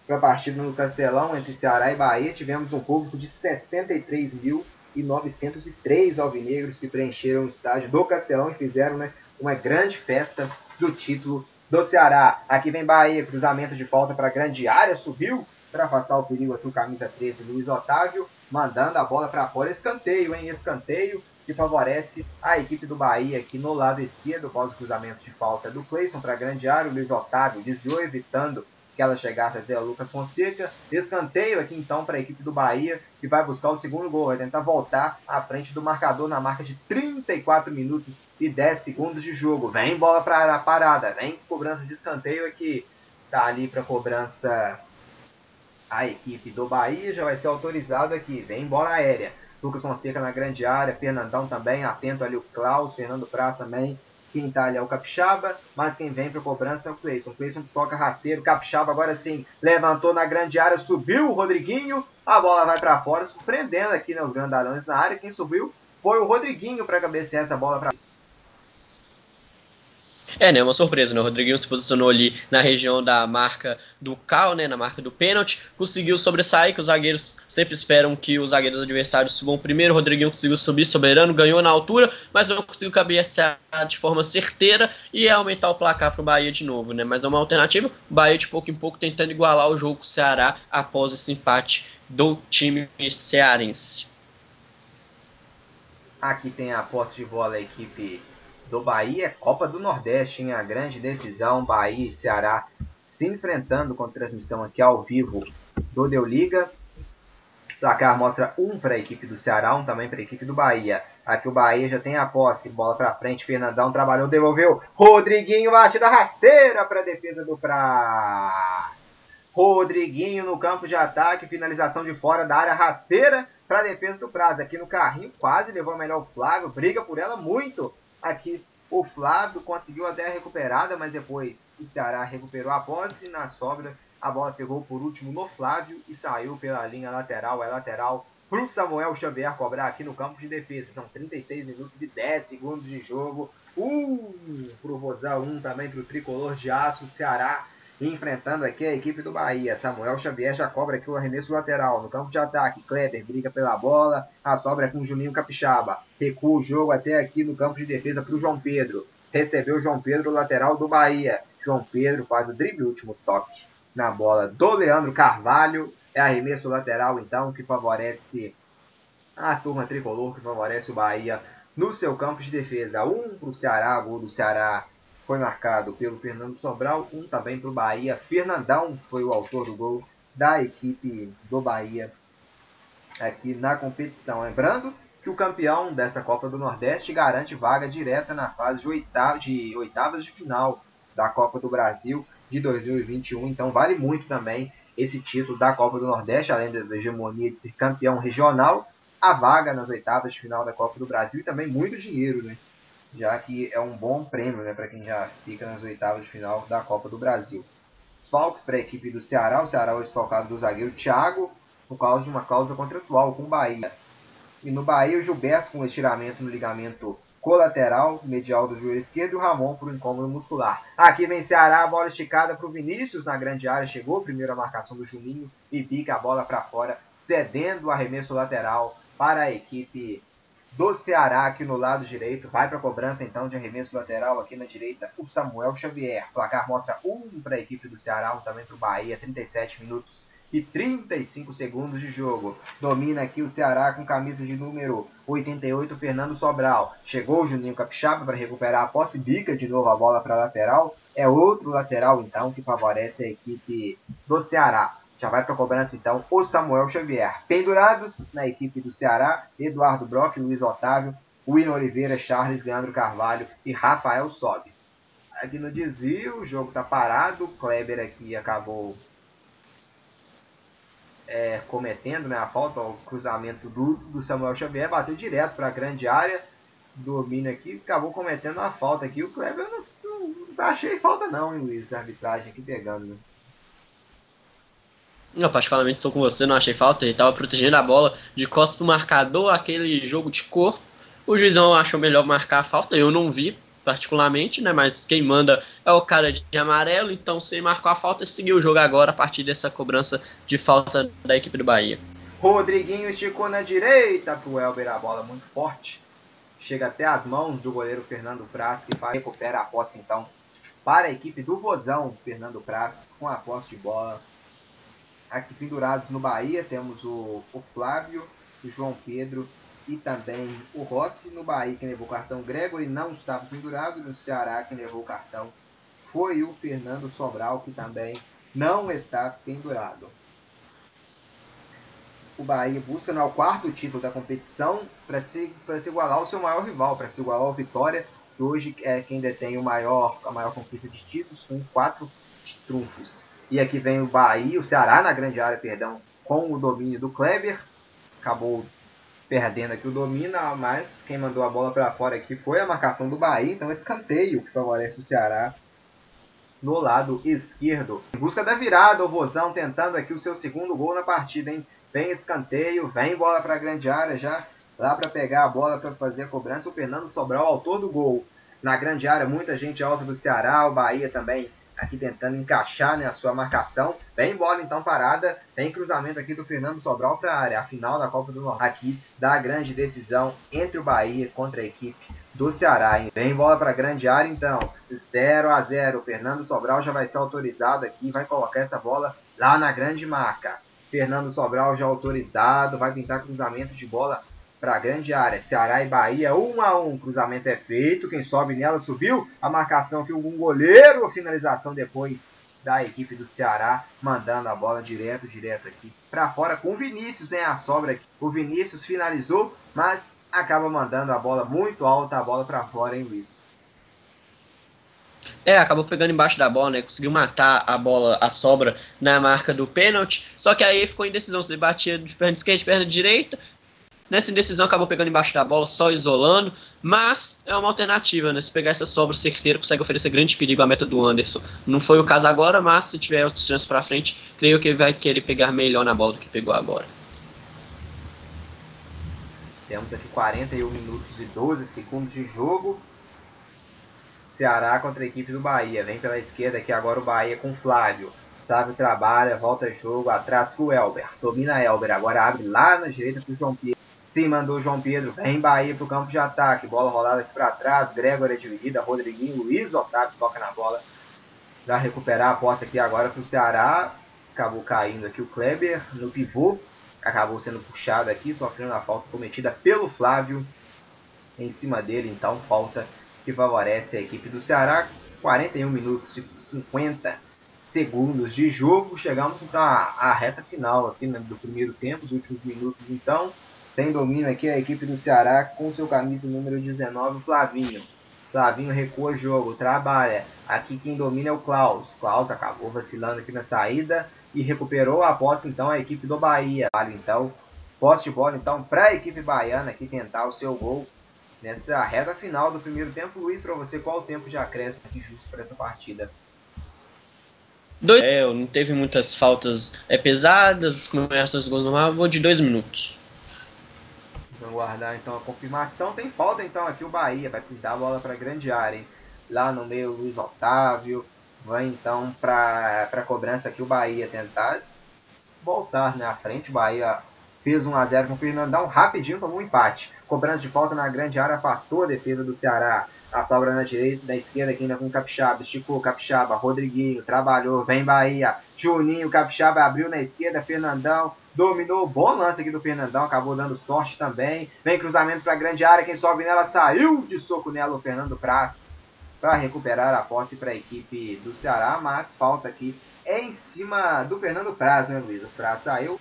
para a partida no Castelão entre Ceará e Bahia, tivemos um público de 63 mil e 903 alvinegros que preencheram o estádio do Castelão e fizeram né, uma grande festa do título do Ceará. Aqui vem Bahia, cruzamento de falta para a grande área, subiu para afastar o perigo aqui o camisa 13, Luiz Otávio, mandando a bola para fora, escanteio, hein? Escanteio que favorece a equipe do Bahia aqui no lado esquerdo, após o cruzamento de falta do Cleison para grande área, o Luiz Otávio desviou, evitando que ela chegasse até o Lucas Fonseca. Escanteio aqui então para a equipe do Bahia, que vai buscar o segundo gol, vai tentar voltar à frente do marcador na marca de 34 minutos e 10 segundos de jogo. Vem bola para a parada, vem cobrança de escanteio aqui. Tá ali para cobrança a equipe do Bahia, já vai ser autorizado aqui. Vem bola aérea. Lucas Fonseca na grande área, Fernandão também, atento ali o Klaus, Fernando Praz também quem tá ali é o Capixaba, mas quem vem para cobrança é o Cleison. Cleison toca rasteiro, Capixaba agora sim levantou na grande área, subiu o Rodriguinho, a bola vai para fora, surpreendendo aqui né, os grandalhões na área. Quem subiu foi o Rodriguinho para cabecear essa bola para é, né? Uma surpresa, né? O Rodriguinho se posicionou ali na região da marca do cal, né? Na marca do pênalti. Conseguiu sobressair, que os zagueiros sempre esperam que os zagueiros adversários subam primeiro. O Rodriguinho conseguiu subir soberano, ganhou na altura, mas não conseguiu cabecear de forma certeira e aumentar o placar para o Bahia de novo, né? Mas é uma alternativa. O Bahia de pouco em pouco tentando igualar o jogo com o Ceará após esse empate do time cearense. Aqui tem a posse de bola da equipe do Bahia, é Copa do Nordeste, em a grande decisão, Bahia e Ceará se enfrentando com transmissão aqui ao vivo do Deu Liga. O placar mostra um para a equipe do Ceará, um também para a equipe do Bahia. Aqui o Bahia já tem a posse, bola para frente, Fernandão trabalhou, devolveu. Rodriguinho bate da rasteira para a defesa do Praz. Rodriguinho no campo de ataque, finalização de fora da área rasteira para a defesa do Praz. Aqui no carrinho, quase levou a melhor o Flávio, briga por ela muito Aqui o Flávio conseguiu até a recuperada, mas depois o Ceará recuperou a posse. Na sobra, a bola pegou por último no Flávio e saiu pela linha lateral. É lateral para o Samuel Xavier cobrar aqui no campo de defesa. São 36 minutos e 10 segundos de jogo. Um para o Rosal, um também para o Tricolor de Aço. Ceará enfrentando aqui a equipe do Bahia. Samuel Xavier já cobra aqui o arremesso lateral. No campo de ataque, Kleber briga pela bola. A sobra é com o Juninho Capixaba. Recua o jogo até aqui no campo de defesa para o João Pedro. Recebeu o João Pedro, lateral do Bahia. João Pedro faz o drible, último toque na bola do Leandro Carvalho. É arremesso lateral, então, que favorece a turma tricolor, que favorece o Bahia no seu campo de defesa. Um para o Ceará, gol do Ceará foi marcado pelo Fernando Sobral, um também para o Bahia. Fernandão foi o autor do gol da equipe do Bahia aqui na competição. Lembrando que o campeão dessa Copa do Nordeste garante vaga direta na fase de, oitavas de, oitavas de final da Copa do Brasil de 2021. Então vale muito também esse título da Copa do Nordeste, além da hegemonia de ser campeão regional, a vaga nas oitavas de final da Copa do Brasil e também muito dinheiro, né? Já que é um bom prêmio né, para quem já fica nas oitavas de final da Copa do Brasil. Desfalques para a equipe do Ceará, o Ceará hoje socado do zagueiro Thiago, por causa de uma cláusula contratual com o Bahia. E no Bahia, o Gilberto com estiramento no ligamento colateral medial do joelho esquerdo e o Ramon por incômodo muscular. Aqui vem Ceará, a bola esticada para o Vinícius na grande área, chegou primeiro a marcação do Juninho e bica a bola para fora, cedendo o arremesso lateral para a equipe do Ceará aqui no lado direito. Vai para a cobrança então de arremesso lateral aqui na direita o Samuel Xavier. O placar mostra um para a equipe do Ceará, um também para o Bahia. 37 minutos e 35 segundos de jogo. Domina aqui o Ceará com camisa de número 88, Fernando Sobral. Chegou o Juninho Capixaba para recuperar a posse, bica de novo a bola para a lateral. É outro lateral então que favorece a equipe do Ceará. Já vai para a cobrança então o Samuel Xavier. Pendurados na equipe do Ceará, Eduardo Brock, Luiz Otávio, William Oliveira, Charles, Leandro Carvalho e Rafael Sobis. Aqui no desvio, o jogo está parado. O Kleber aqui acabou é, cometendo né, a falta, o cruzamento do, do Samuel Xavier, bateu direto para a grande área. Domínio aqui, acabou cometendo a falta aqui. O Kleber não, não, não achei falta não, hein, Luiz, a arbitragem aqui pegando. Né? Eu particularmente estou com você, não achei falta. Ele estava protegendo a bola de costas pro marcador, aquele jogo de corpo. O juizão achou melhor marcar a falta, eu não vi particularmente, né? Mas quem manda é o cara de amarelo, então se marcou a falta, seguiu o jogo agora a partir dessa cobrança de falta da equipe do Bahia. Rodriguinho esticou na direita pro Elber a bola muito forte. Chega até as mãos do goleiro Fernando Praz, que recupera a posse então para a equipe do Vozão, Fernando Praz, com a posse de bola Aqui pendurados no Bahia temos o, o Flávio, o João Pedro e também o Rossi. No Bahia quem levou o cartão Gregory não estava pendurado. No Ceará quem levou o cartão foi o Fernando Sobral, que também não está pendurado. O Bahia busca no quarto título da competição para se, se igualar ao seu maior rival, para se igualar ao Vitória, que hoje é quem detém o maior, a maior conquista de títulos, com quatro trunfos. E aqui vem o Bahia, o Ceará na grande área, perdão, com o domínio do Kleber. Acabou perdendo aqui o domínio, mas quem mandou a bola para fora aqui foi a marcação do Bahia. Então escanteio que favorece o Ceará no lado esquerdo. Em busca da virada, o Vozão tentando aqui o seu segundo gol na partida, hein? Vem escanteio, vem bola para a grande área já, lá para pegar a bola para fazer a cobrança. O Fernando Sobral, autor do gol. Na grande área, muita gente alta do Ceará, o Bahia também aqui tentando encaixar né, a sua marcação. Vem bola então parada, tem cruzamento aqui do Fernando Sobral para a área. A final da Copa do Norte aqui da grande decisão entre o Bahia contra a equipe do Ceará. Hein? Vem bola para a grande área então, 0 a 0 O Fernando Sobral já vai ser autorizado aqui, vai colocar essa bola lá na grande marca. Fernando Sobral já autorizado, vai pintar cruzamento de bola para a grande área. Ceará e Bahia, 1 um a 1 um. Cruzamento é feito. Quem sobe nela subiu. A marcação que um goleiro. A finalização depois da equipe do Ceará, mandando a bola direto, direto aqui para fora com o Vinícius em a sobra. Aqui. O Vinícius finalizou, mas acaba mandando a bola muito alta, a bola para fora, hein, Luiz? É, acabou pegando embaixo da bola, né? Conseguiu matar a bola, a sobra, na marca do pênalti. Só que aí ficou indeciso. Se batia de perna esquerda, de perna direita. Nessa indecisão acabou pegando embaixo da bola, só isolando, mas é uma alternativa, né? Se pegar essa sobra certeira, consegue oferecer grande perigo à meta do Anderson. Não foi o caso agora, mas se tiver outras chances para frente, creio que ele vai querer pegar melhor na bola do que pegou agora. Temos aqui 41 minutos e 12 segundos de jogo. Ceará contra a equipe do Bahia. Vem pela esquerda aqui agora o Bahia com Flávio. Flávio trabalha, volta jogo, atrás com o Elber. Domina Elber, agora abre lá na direita com o João Pedro. Sim, mandou João Pedro. Vem Bahia para o campo de ataque. Bola rolada aqui para trás. Gregor é dividida. Rodriguinho, Luiz Otávio toca na bola. Para recuperar a posse aqui agora para o Ceará. acabou caindo aqui o Kleber no pivô, acabou sendo puxado aqui, sofrendo a falta cometida pelo Flávio em cima dele, então falta que favorece a equipe do Ceará. 41 minutos e 50 segundos de jogo. Chegamos então à, à reta final aqui né, do primeiro tempo, os últimos minutos então. Tem domínio aqui a equipe do Ceará com seu camisa número 19, Flavinho. Flavinho recua o jogo, trabalha. Aqui quem domina é o Klaus. Klaus acabou vacilando aqui na saída e recuperou a posse então a equipe do Bahia. Vale então, posse de bola então para a equipe baiana aqui tentar o seu gol nessa reta final do primeiro tempo. Luiz, para você, qual o tempo de acréscimo aqui justo para essa partida? Dois, é, não teve muitas faltas é, pesadas, começa os gols normais, vou de dois minutos. Vamos guardar então a confirmação. Tem falta então aqui o Bahia, vai pintar a bola para a grande área, hein? Lá no meio, Luiz Otávio. Vai então para a cobrança aqui o Bahia tentar voltar né, à frente. O Bahia fez 1 a 0 com o Fernandão, rapidinho tomou um empate. Cobrança de falta na grande área, afastou a defesa do Ceará. A sobra na direita, da esquerda aqui ainda com o Capixaba, esticou Capixaba, Rodriguinho, trabalhou, vem Bahia, Juninho, Capixaba abriu na esquerda, Fernandão, dominou, bom lance aqui do Fernandão, acabou dando sorte também. Vem cruzamento para a grande área, quem sobe nela saiu de soco nela o Fernando Praz para recuperar a posse para a equipe do Ceará, mas falta aqui é em cima do Fernando Praz, né, Luiz? O Praz saiu,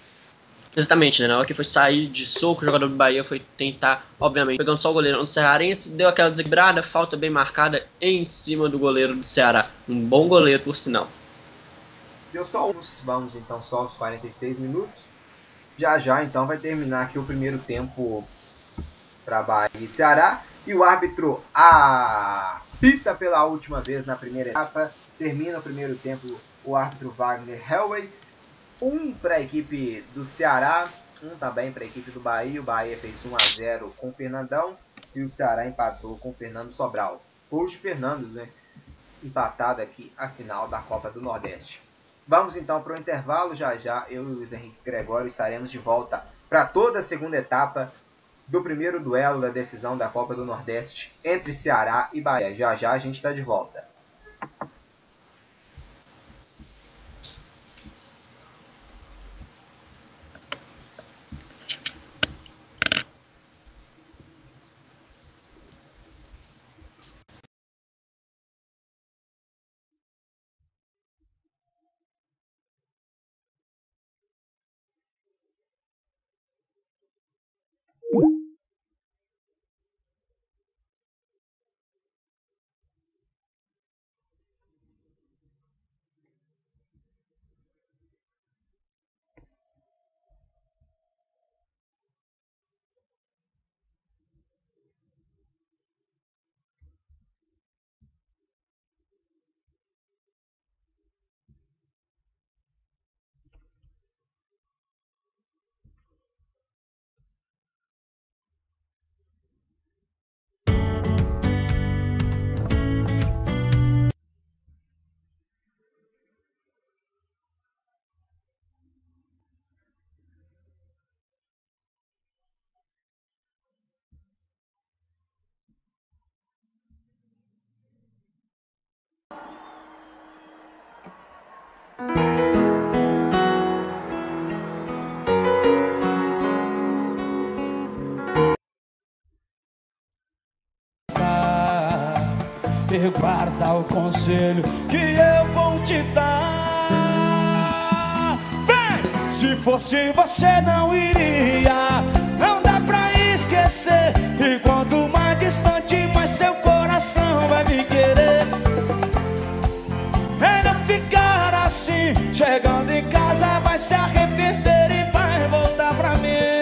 Exatamente, né? Na hora que foi sair de soco, o jogador do Bahia foi tentar, obviamente, pegando só o goleiro do Cearense, deu aquela desequilibrada, falta bem marcada em cima do goleiro do Ceará. Um bom goleiro, por sinal. Deu só uns, vamos então só os 46 minutos. Já já então vai terminar aqui o primeiro tempo para Bahia e Ceará. E o árbitro apita pela última vez na primeira etapa. Termina o primeiro tempo o árbitro Wagner Helway um para a equipe do Ceará, um também para a equipe do Bahia. O Bahia fez 1 a 0 com o Fernandão e o Ceará empatou com o Fernando Sobral. Hoje Fernando, né? Empatado aqui a final da Copa do Nordeste. Vamos então para o intervalo. Já já eu e o Luiz Henrique Gregório estaremos de volta para toda a segunda etapa do primeiro duelo da decisão da Copa do Nordeste entre Ceará e Bahia. Já já a gente está de volta. E guarda o conselho que eu vou te dar. Vem! Se fosse você, não iria. Não dá pra esquecer. E quanto mais distante, mais seu coração vai chegando em casa, vai se arrepender e vai voltar pra mim.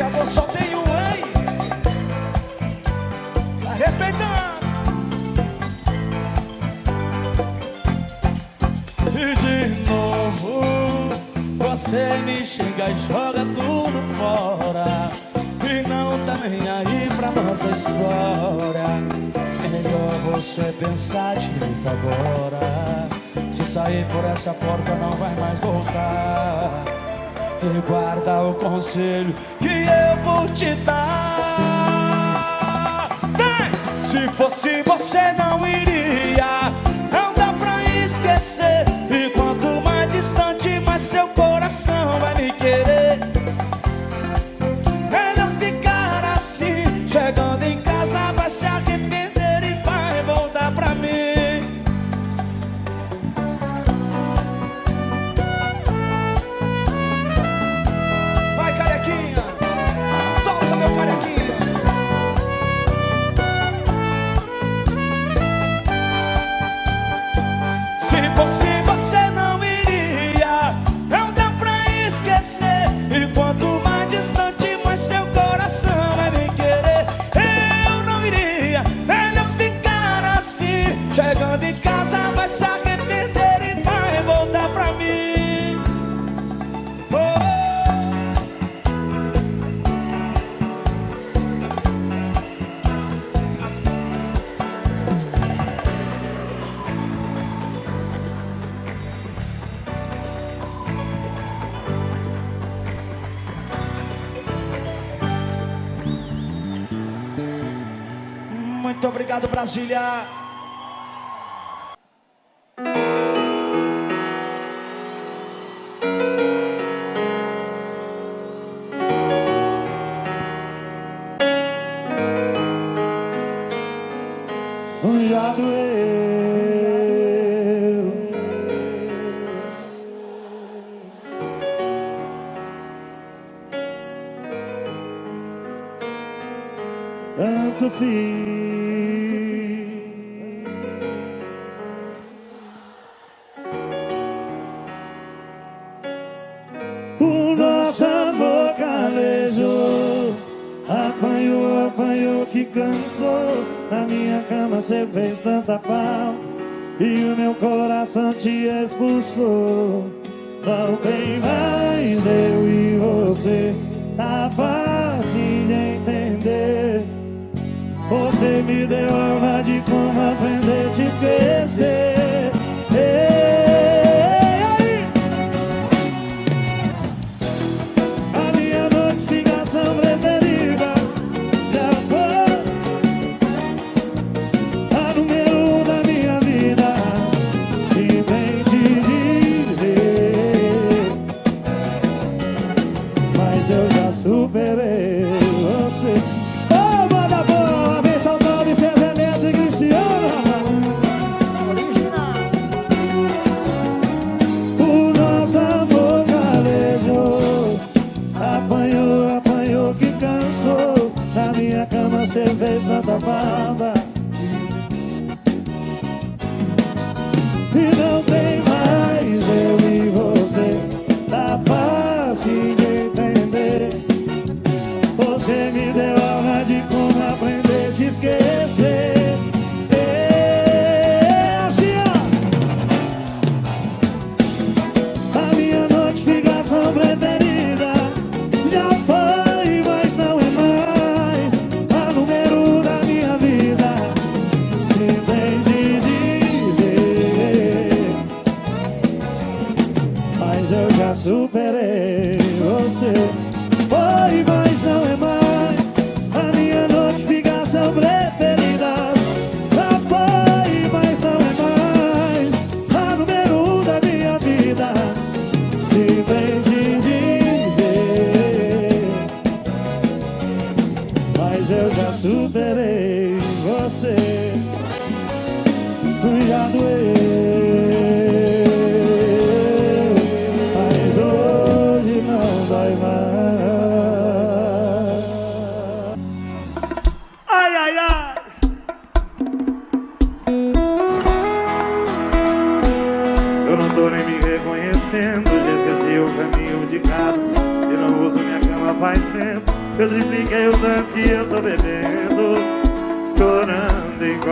Chavou só tem um aí Tá respeitando. E de novo Você me chega e joga nossa história. É melhor você pensar direito agora. Se sair por essa porta, não vai mais voltar. E guarda o conselho que eu vou te dar. Vem! Se fosse você, não iria. Não dá pra esquecer. Obrigado, Brasília. Já doeu Tanto fiz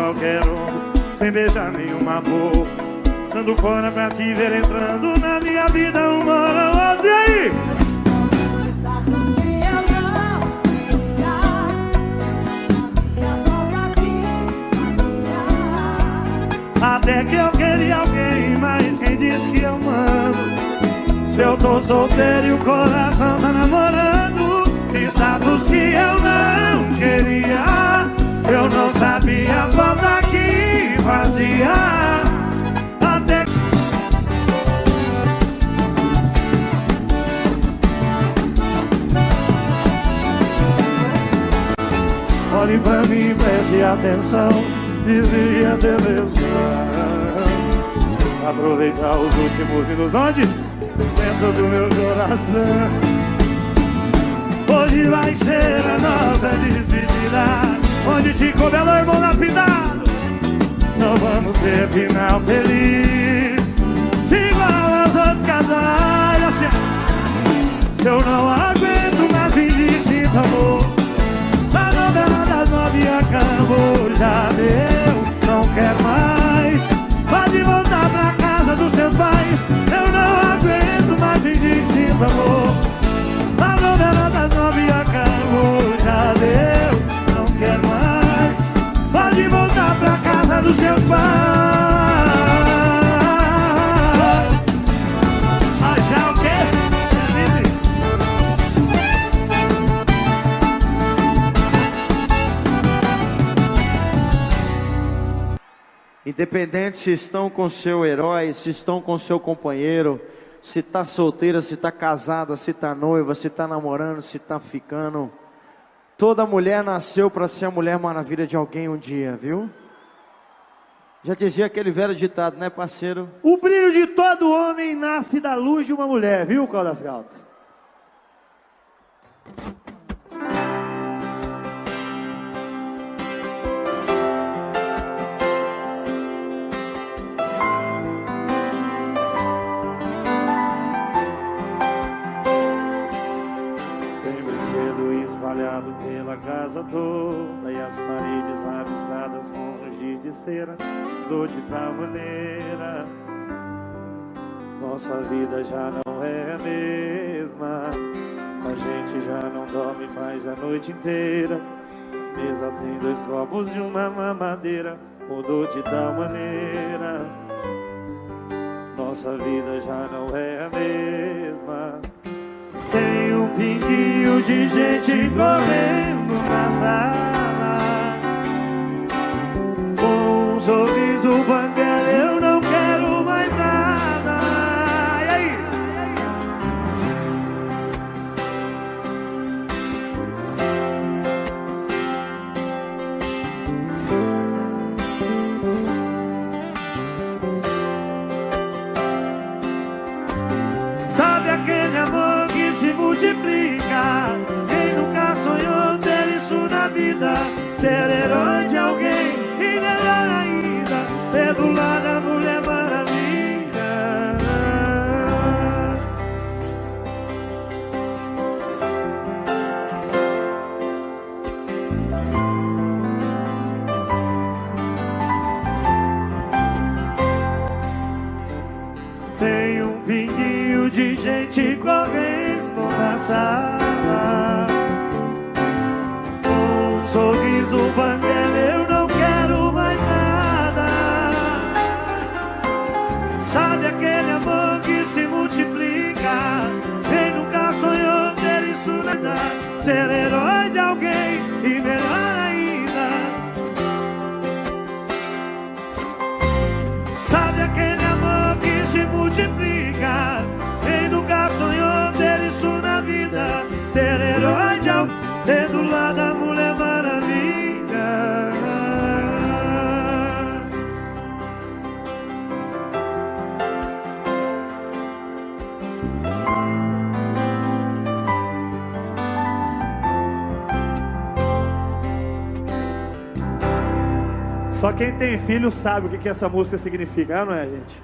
não quero Sem beijar nenhuma boca. Dando fora pra te ver entrando na minha vida uma hora ou outra aí? Até que eu queria alguém, mas quem diz que eu mando? Se eu tô solteiro e o coração tá namorando, status que eu não eu não sabia a falta que fazia Até Olhe pra mim, preste atenção dizia televisão Aproveitar os últimos minutos Onde? Dentro do meu coração. Hoje vai ser a nossa despedida onde te cabelo irmão lapidado. Não vamos ter final feliz, igual aos outros casais. Assim, eu não aguento mais fingir sinto amor novela das nove acabou, já deu, não quero mais. Pode voltar pra casa dos seus pais, eu não aguento mais fingir sinto amor. A novela das nove acabou, já deu, pra casa dos seus pais. Independente se estão com seu herói, se estão com seu companheiro, se está solteira, se está casada, se está noiva, se está namorando, se está ficando. Toda mulher nasceu para ser a mulher maravilha de alguém um dia, viu? Já dizia aquele velho ditado, né, parceiro? O brilho de todo homem nasce da luz de uma mulher, viu, Caldas Galtas? Dor de tal maneira. Nossa vida já não é a mesma. A gente já não dorme mais a noite inteira. A mesa tem dois copos de uma mamadeira. Mudou de tal maneira. Nossa vida já não é a mesma. Tem um pinguinho de gente correndo na sala um sorriso filho sabe o que, que essa música significa, não é, gente?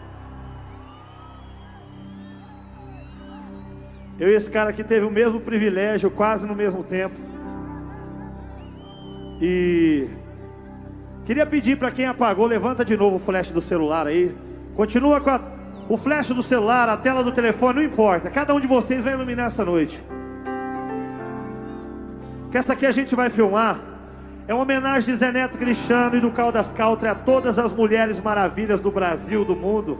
Eu e esse cara aqui teve o mesmo privilégio, quase no mesmo tempo. E queria pedir para quem apagou, levanta de novo o flash do celular aí. Continua com a- o flash do celular, a tela do telefone, não importa. Cada um de vocês vai iluminar essa noite. Que essa aqui a gente vai filmar. É uma homenagem de Zé Neto Cristiano e do Caldas Country a todas as mulheres maravilhas do Brasil, do mundo.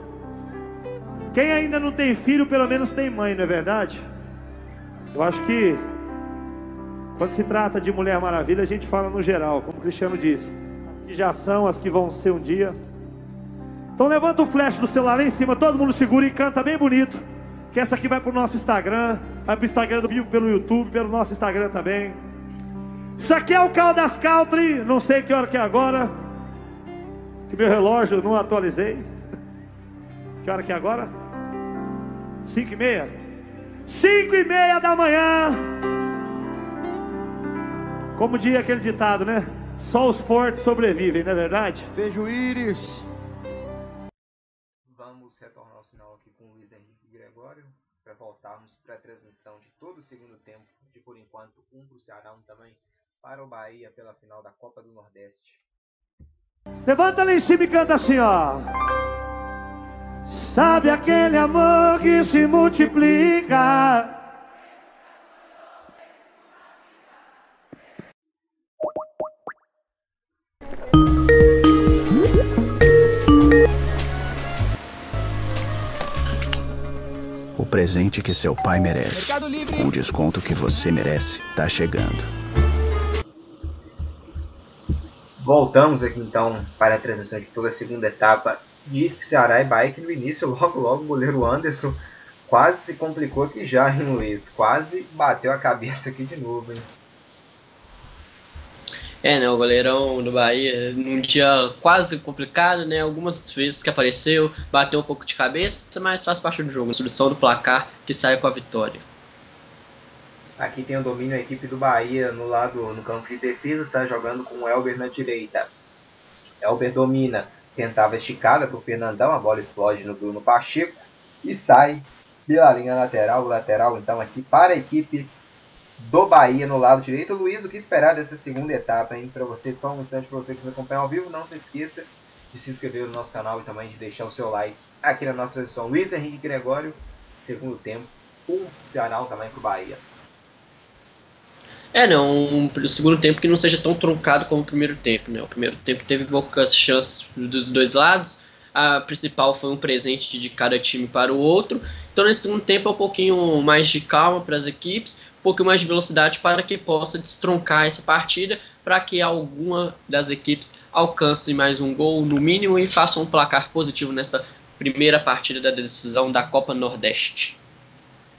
Quem ainda não tem filho, pelo menos tem mãe, não é verdade? Eu acho que quando se trata de Mulher Maravilha, a gente fala no geral, como o Cristiano disse. As que já são, as que vão ser um dia. Então levanta o flash do celular lá em cima, todo mundo segura e canta bem bonito. Que essa aqui vai pro nosso Instagram, vai pro Instagram do Vivo pelo YouTube, pelo nosso Instagram também. Isso aqui é o Caldas Country, não sei que hora que é agora. Que meu relógio não atualizei. Que hora que é agora? Cinco e meia? Cinco e meia da manhã. Como diz aquele ditado, né? Só os fortes sobrevivem, não é verdade? Beijo, Íris. Vamos retornar o sinal aqui com o Luiz Henrique Gregório para voltarmos para a transmissão de todo o segundo tempo, de por enquanto um para o Ceará, um também para o Bahia pela final da Copa do Nordeste. Levanta lá em cima e canta assim, ó. Sabe aquele amor que se multiplica? O presente que seu pai merece, com o desconto que você merece, tá chegando. Voltamos aqui então para a transmissão de toda a segunda etapa de Ceará e Bahia, que no início, logo logo, o goleiro Anderson quase se complicou aqui já, hein, Luiz? Quase bateu a cabeça aqui de novo, hein? É, né, o goleirão do Bahia, num dia quase complicado, né, algumas vezes que apareceu, bateu um pouco de cabeça, mas faz parte do jogo, solução do placar que sai com a vitória. Aqui tem o domínio da equipe do Bahia no lado, no campo de defesa, está jogando com o Elber na direita. Elber domina, tentava esticada para o Fernandão, a bola explode no Bruno Pacheco e sai pela linha lateral, lateral então aqui para a equipe do Bahia no lado direito. Luiz, o que esperar dessa segunda etapa, hein? Para você, só um instante para você que nos acompanha ao vivo. Não se esqueça de se inscrever no nosso canal e também de deixar o seu like aqui na nossa transmissão. Luiz Henrique Gregório, segundo tempo, um Ceará também para o Bahia. É, não, um, um segundo tempo que não seja tão truncado como o primeiro tempo, né? O primeiro tempo teve poucas chances dos dois lados, a principal foi um presente de cada time para o outro. Então, nesse segundo tempo, é um pouquinho mais de calma para as equipes, um pouquinho mais de velocidade para que possa destroncar essa partida, para que alguma das equipes alcance mais um gol no mínimo e faça um placar positivo nessa primeira partida da decisão da Copa Nordeste.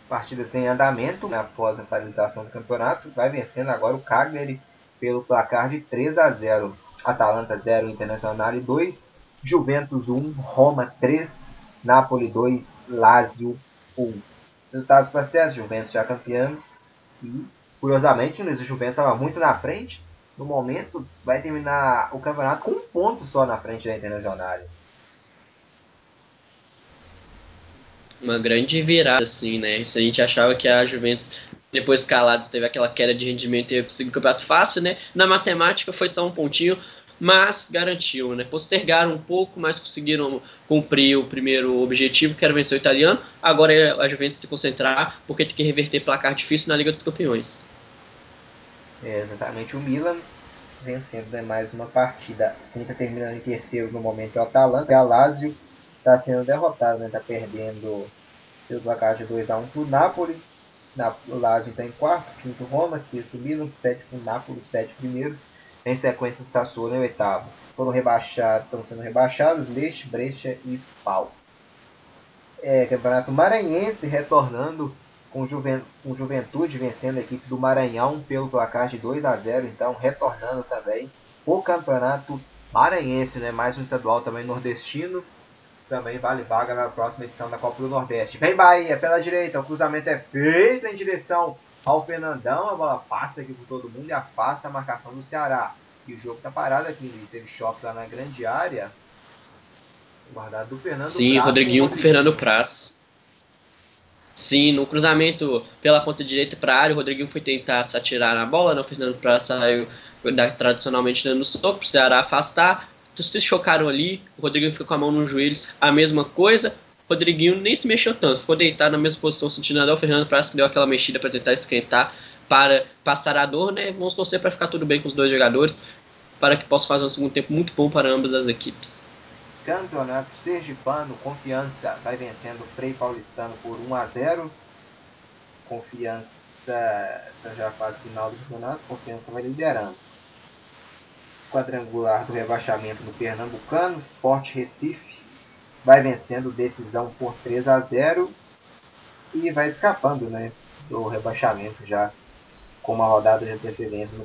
Partida sem andamento né, após a paralisação do campeonato, vai vencendo agora o Cagliari pelo placar de 3 a 0. Atalanta 0, Internacional 2, Juventus 1, Roma 3, Napoli 2, Lazio 1. Resultados para ser Juventus já campeão. E, curiosamente, o Juventus estava muito na frente. No momento, vai terminar o campeonato com um ponto só na frente da Internacional. Uma grande virada, assim, né? Se a gente achava que a Juventus, depois calados, teve aquela queda de rendimento e conseguiu o campeonato fácil, né? Na matemática foi só um pontinho, mas garantiu, né? Postergaram um pouco, mas conseguiram cumprir o primeiro objetivo, que era vencer o italiano. Agora é a Juventus se concentrar, porque tem que reverter placar difícil na Liga dos Campeões. É exatamente o Milan vencendo né, mais uma partida. Está terminando em terceiro no momento é o Atalanta. A Lazio está sendo derrotado, está né? perdendo pelo placar de 2 a 1 para o Napoli. O Lazio está em quarto, quinto Roma, sexto Milan, sétimo Napoli, sete primeiros. Em sequência, Sassuolo é o oitavo. Foram rebaixados, estão sendo rebaixados Leste, Brecha e Spal. É, Campeonato Maranhense retornando com, Juven, Juventude vencendo a equipe do Maranhão pelo placar de 2 a 0. Então, retornando também o Campeonato Maranhense, né? mais um estadual também nordestino. Também vale vaga na próxima edição da Copa do Nordeste. Vem Bahia pela direita, o cruzamento é feito em direção ao Fernandão, a bola passa aqui por todo mundo e afasta a marcação do Ceará. E o jogo tá parado aqui, Luiz. Teve choque lá na grande área. Guardado do Fernando Sim, Prato, Rodriguinho com o Fernando Praz. Sim, no cruzamento pela ponta direita para a área, o Rodriguinho foi tentar se atirar na bola, né? o Fernando Praz saiu tradicionalmente dando soco, o Ceará afastar. Se chocaram ali, o Rodriguinho ficou com a mão nos joelhos, a mesma coisa. Rodriguinho nem se mexeu tanto, ficou deitado na mesma posição, sentindo nada. O Fernando parece que deu aquela mexida para tentar esquentar, para passar a dor, né? Vamos torcer para ficar tudo bem com os dois jogadores, para que possa fazer um segundo tempo muito bom para ambas as equipes. Campeonato Sergipano, Confiança vai vencendo o Frei Paulistano por 1 a 0. Confiança, essa já é fase final do campeonato, Confiança vai liderando. Quadrangular do rebaixamento do Pernambucano, Sport Recife vai vencendo decisão por 3 a 0 e vai escapando né, do rebaixamento já com uma rodada de antecedência no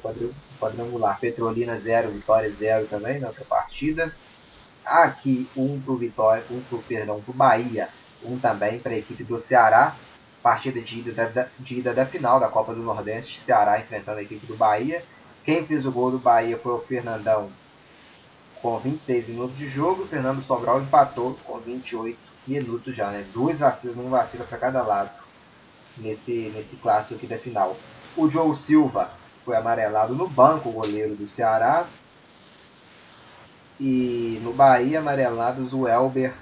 quadrangular. Petrolina 0, Vitória 0 também na outra partida. Aqui um para o Vitória, um para perdão, Bahia, um também para a equipe do Ceará. Partida de ida, da, de ida da final da Copa do Nordeste, Ceará enfrentando a equipe do Bahia. Quem fez o gol do Bahia foi o Fernandão com 26 minutos de jogo. O Fernando Sobral empatou com 28 minutos já, né? Duas vacilas, uma vacila para cada lado nesse, nesse clássico aqui da final. O Joe Silva foi amarelado no banco, o goleiro do Ceará. E no Bahia, amarelados o Elber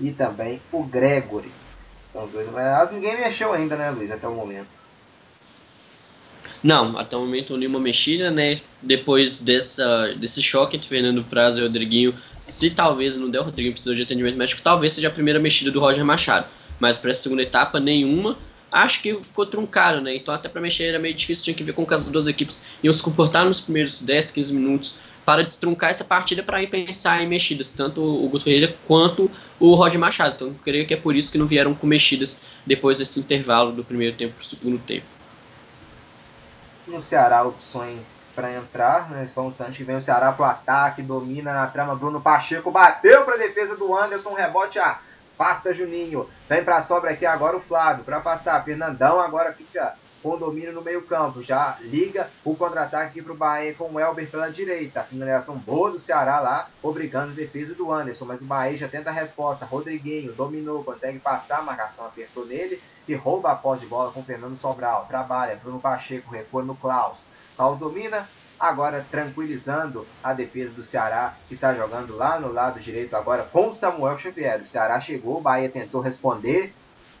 e também o Gregory. São dois amarelados. Ninguém mexeu ainda, né, Luiz, até o momento. Não, até o momento nenhuma mexida, né? Depois dessa, desse choque entre Fernando Prazo e Rodriguinho, se talvez não der, o Rodriguinho precisou de atendimento médico, talvez seja a primeira mexida do Roger Machado. Mas para essa segunda etapa, nenhuma. Acho que ficou truncado, né? Então até para mexer era meio difícil, tinha que ver como as duas equipes iam se comportar nos primeiros 10, 15 minutos para destruncar essa partida para ir pensar em mexidas, tanto o Guto Ferreira quanto o Roger Machado. Então creio que é por isso que não vieram com mexidas depois desse intervalo do primeiro tempo para o segundo tempo. No Ceará, opções para entrar, né? Só um instante que vem o Ceará para o ataque, domina na trama. Bruno Pacheco bateu para a defesa do Anderson, rebote afasta Juninho. Vem para a sobra aqui agora o Flávio para afastar. Fernandão agora fica com domínio no meio-campo. Já liga o contra-ataque para o Bahia com o Elber pela direita. Finalização boa do Ceará lá, obrigando a defesa do Anderson. Mas o Bahia já tenta a resposta. Rodriguinho dominou, consegue passar, a marcação apertou nele e rouba a posse de bola com Fernando Sobral. Trabalha, Bruno Pacheco recua no Klaus. Klaus domina, agora tranquilizando a defesa do Ceará, que está jogando lá no lado direito agora com Samuel Xavier. O Ceará chegou, o Bahia tentou responder,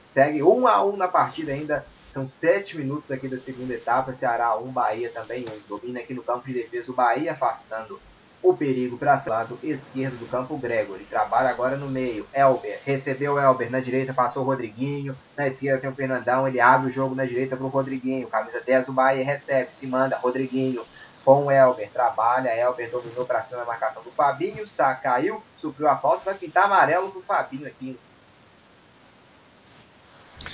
segue um a um na partida ainda são sete minutos aqui da segunda etapa. Ceará 1, Bahia também 1. Domina aqui no campo de defesa o Bahia, afastando o perigo para o lado esquerdo do campo. Gregory trabalha agora no meio. Elber recebeu Elber na direita, passou o Rodriguinho. Na esquerda tem o Fernandão. Ele abre o jogo na direita para o Rodriguinho. Camisa 10 o Bahia recebe, se manda. Rodriguinho com o Elber. Trabalha, Elber dominou para cima da marcação do Fabinho. Sá caiu, a falta. Vai pintar amarelo para o Fabinho aqui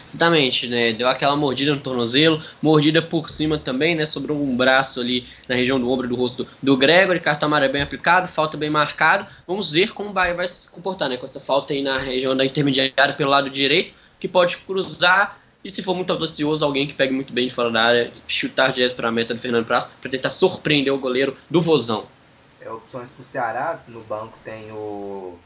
Exatamente, né? Deu aquela mordida no tornozelo, mordida por cima também, né? Sobrou um braço ali na região do ombro do rosto do Gregory, cartão amarelo bem aplicado, falta bem marcado. Vamos ver como o Bahia vai se comportar, né? Com essa falta aí na região da intermediária pelo lado direito, que pode cruzar e se for muito audacioso, alguém que pegue muito bem de fora da área, chutar direto para a meta do Fernando Praça para tentar surpreender o goleiro do Vozão. É, opções para o Ceará, no banco tem o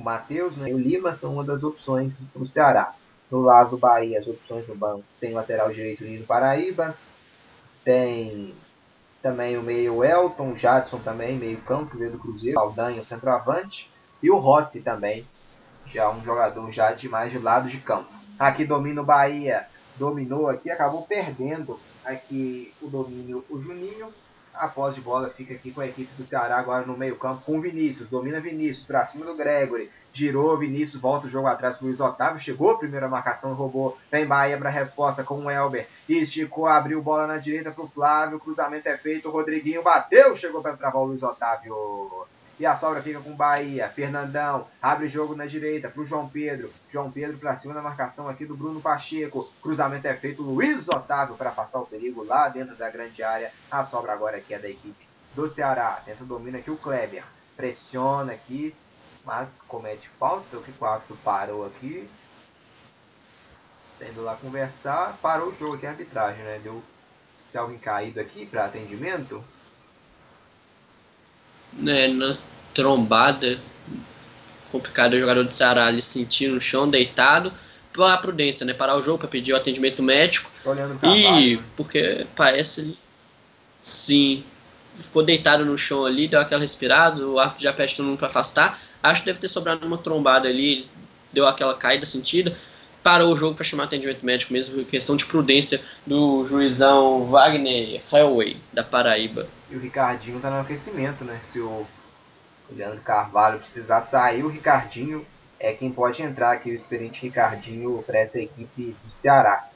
o Matheus né, e o Lima são uma das opções para o Ceará. No lado do Bahia, as opções no banco. Tem lateral direito Nino Paraíba, tem também o meio Elton, Jadson também, meio campo, veio do Cruzeiro, Aldanha, o centroavante, e o Rossi também, já um jogador já de mais de lado de campo. Aqui domina o Bahia, dominou aqui, acabou perdendo aqui o domínio o Juninho, a posse de bola fica aqui com a equipe do Ceará agora no meio-campo com o Vinícius. Domina Vinícius para cima do Gregory. Girou, Vinícius volta o jogo atrás para Luiz Otávio. Chegou a primeira marcação, roubou. Vem Bahia para resposta com o Elber. Esticou, abriu bola na direita para o Flávio. Cruzamento é feito. O Rodriguinho bateu. Chegou para travar o Luiz Otávio. E a sobra fica com Bahia. Fernandão abre jogo na direita para o João Pedro. João Pedro para cima da marcação aqui do Bruno Pacheco. Cruzamento é feito. Luiz Otávio para afastar o perigo lá dentro da grande área. A sobra agora aqui é da equipe do Ceará. Tenta domina aqui o Kleber. Pressiona aqui. Mas comete falta. O que o árbitro parou aqui. Tendo lá conversar. Parou o jogo aqui a arbitragem, né? Deu. Tem alguém caído aqui para atendimento? Né, na trombada. Complicado o jogador do Ceará ali sentir no chão, deitado. Para prudência, né? Parar o jogo para pedir o atendimento médico. E né? porque parece. Sim. Ficou deitado no chão ali, deu aquela respirada, o árbitro já pede todo mundo para afastar. Acho que deve ter sobrado uma trombada ali, deu aquela caída sentida parou o jogo para chamar atendimento médico mesmo, questão de prudência do juizão Wagner Hellway, da Paraíba. E o Ricardinho tá no aquecimento, né? Se o Leandro Carvalho precisar sair, o Ricardinho é quem pode entrar aqui, o experiente Ricardinho para essa equipe do Ceará.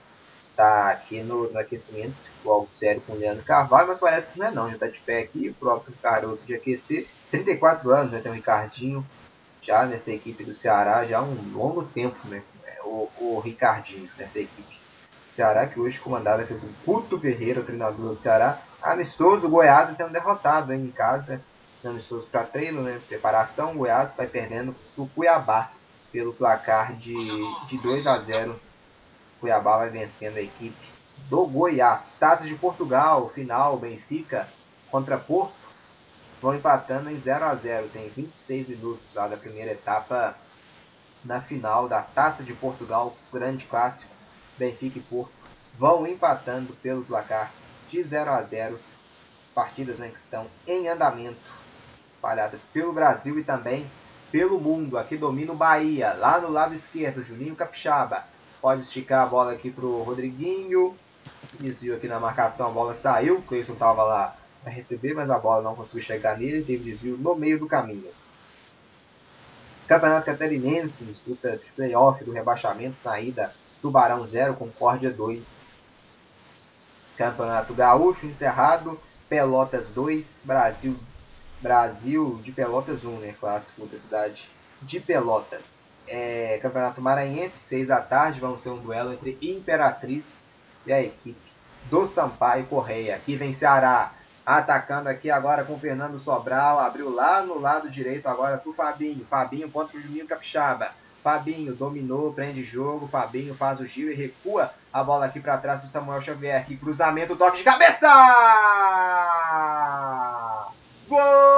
Tá aqui no, no aquecimento, algo sério com o Leandro Carvalho, mas parece que não é não, já tá de pé aqui, o próprio garoto de aquecer, 34 anos, né, tem o Ricardinho, já nessa equipe do Ceará já há um longo tempo, né? O, o Ricardinho nessa equipe. Ceará que hoje comandada pelo Puto Ferreira, treinador do Ceará. Amistoso, Goiás sendo derrotado hein, em casa. Amistoso para treino, né? Preparação, Goiás vai perdendo o Cuiabá pelo placar de, de 2 a 0. Cuiabá vai vencendo a equipe do Goiás. Taças de Portugal, final, Benfica contra Porto. Vão empatando em 0 a 0 Tem 26 minutos lá da primeira etapa na final da Taça de Portugal, grande clássico. Benfica e Porto vão empatando pelo placar de 0 a 0. Partidas né, que estão em andamento, espalhadas pelo Brasil e também pelo mundo. Aqui domina o Bahia, lá no lado esquerdo, Juninho Capixaba. Pode esticar a bola aqui para o Rodriguinho. Desvio aqui na marcação, a bola saiu. O Cleison estava lá para receber, mas a bola não conseguiu chegar nele. Teve desvio no meio do caminho. Campeonato Catarinense, disputa de playoff do rebaixamento na ida Tubarão 0, Concórdia 2. Campeonato Gaúcho encerrado, Pelotas 2, Brasil Brasil de Pelotas 1, né? Clássico da cidade de Pelotas. É, Campeonato Maranhense, 6 da tarde, vamos ser um duelo entre Imperatriz e a equipe do Sampaio Correia. Aqui vem Ceará, atacando aqui agora com Fernando Sobral, abriu lá no lado direito agora para o Fabinho. Fabinho contra o Juninho Capixaba. Fabinho dominou, prende jogo. Fabinho faz o giro e recua a bola aqui para trás para Samuel Xavier. Que cruzamento, toque de cabeça! Gol!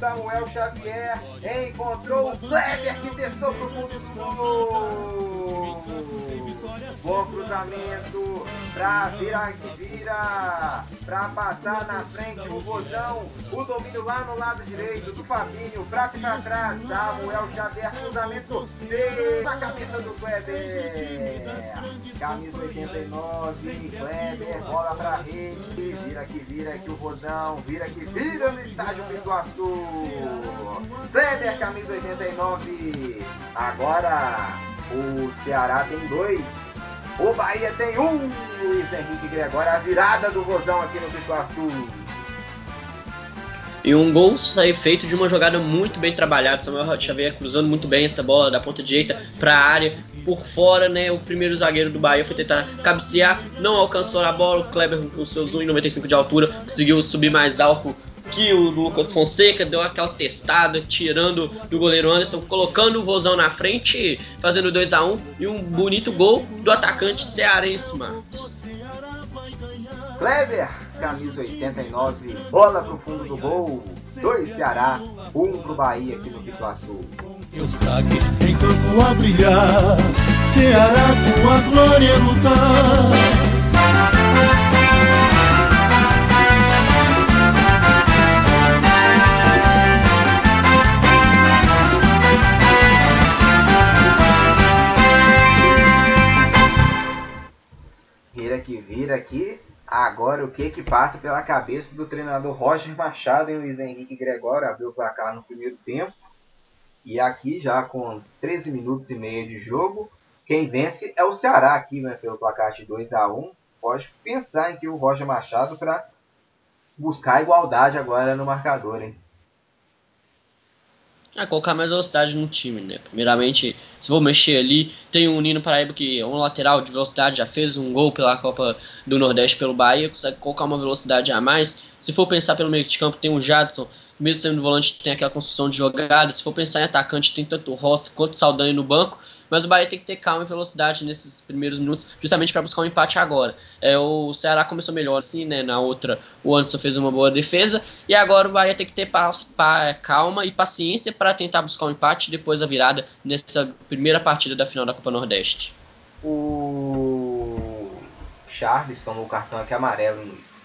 Samuel Xavier. Encontrou o Kleber que testou pro fundo do gol. Bom cruzamento pra virar que vira. Pra passar na frente o Bozão. O domínio lá no lado direito do Fabinho. Pra ficar atrás. Samuel Xavier. Cruzamento na cabeça do Kleber. Camisa 89. Kleber. Bola pra rede. Vira que vira aqui o Bozão. Vira que vira no estádio Pituaçu. Kleber, camisa 89. Agora o Ceará tem dois. O Bahia tem um. Luiz Henrique Gregório, a virada do Rosão aqui no Pituaçu. E um gol sair feito de uma jogada muito bem trabalhada. Samuel Xavier cruzando muito bem essa bola da ponta direita para a área. Por fora, né? O primeiro zagueiro do Bahia foi tentar cabecear, não alcançou a bola. O Kleber, com seus 1,95 de altura, conseguiu subir mais alto que o Lucas Fonseca deu aquela testada, tirando do goleiro Anderson, colocando o Vozão na frente, fazendo 2 a 1 um, e um bonito gol do atacante cearense, Marcos. Kleber, camisa 89, bola pro fundo do gol, 2 Ceará, 1 um pro Bahia aqui no Pituaçu. Os craques em campo a brilhar, Ceará com a glória lutar. Vira que vira aqui, Agora, o que que passa pela cabeça do treinador Roger Machado e Luiz Henrique Gregório abriu o placar no primeiro tempo. E aqui, já com 13 minutos e meio de jogo, quem vence é o Ceará aqui, né, pelo placar de 2 a 1 Pode pensar em que o Roger Machado para buscar igualdade agora no marcador, hein? É, colocar mais velocidade no time, né? Primeiramente, se vou mexer ali, tem o Nino Paraíba que é um lateral de velocidade, já fez um gol pela Copa do Nordeste pelo Bahia, consegue colocar uma velocidade a mais. Se for pensar pelo meio de campo, tem o Jadson, que mesmo sendo volante tem aquela construção de jogada. Se for pensar em atacante, tem tanto o Rossi quanto o Saldanha no banco. Mas o Bahia tem que ter calma e velocidade nesses primeiros minutos, justamente para buscar um empate agora. É, o Ceará começou melhor assim, né? Na outra, o Anderson fez uma boa defesa. E agora o Bahia tem que ter pa, pa, calma e paciência para tentar buscar um empate depois a virada nessa primeira partida da final da Copa Nordeste. O Charles tomou o cartão aqui amarelo, Luiz.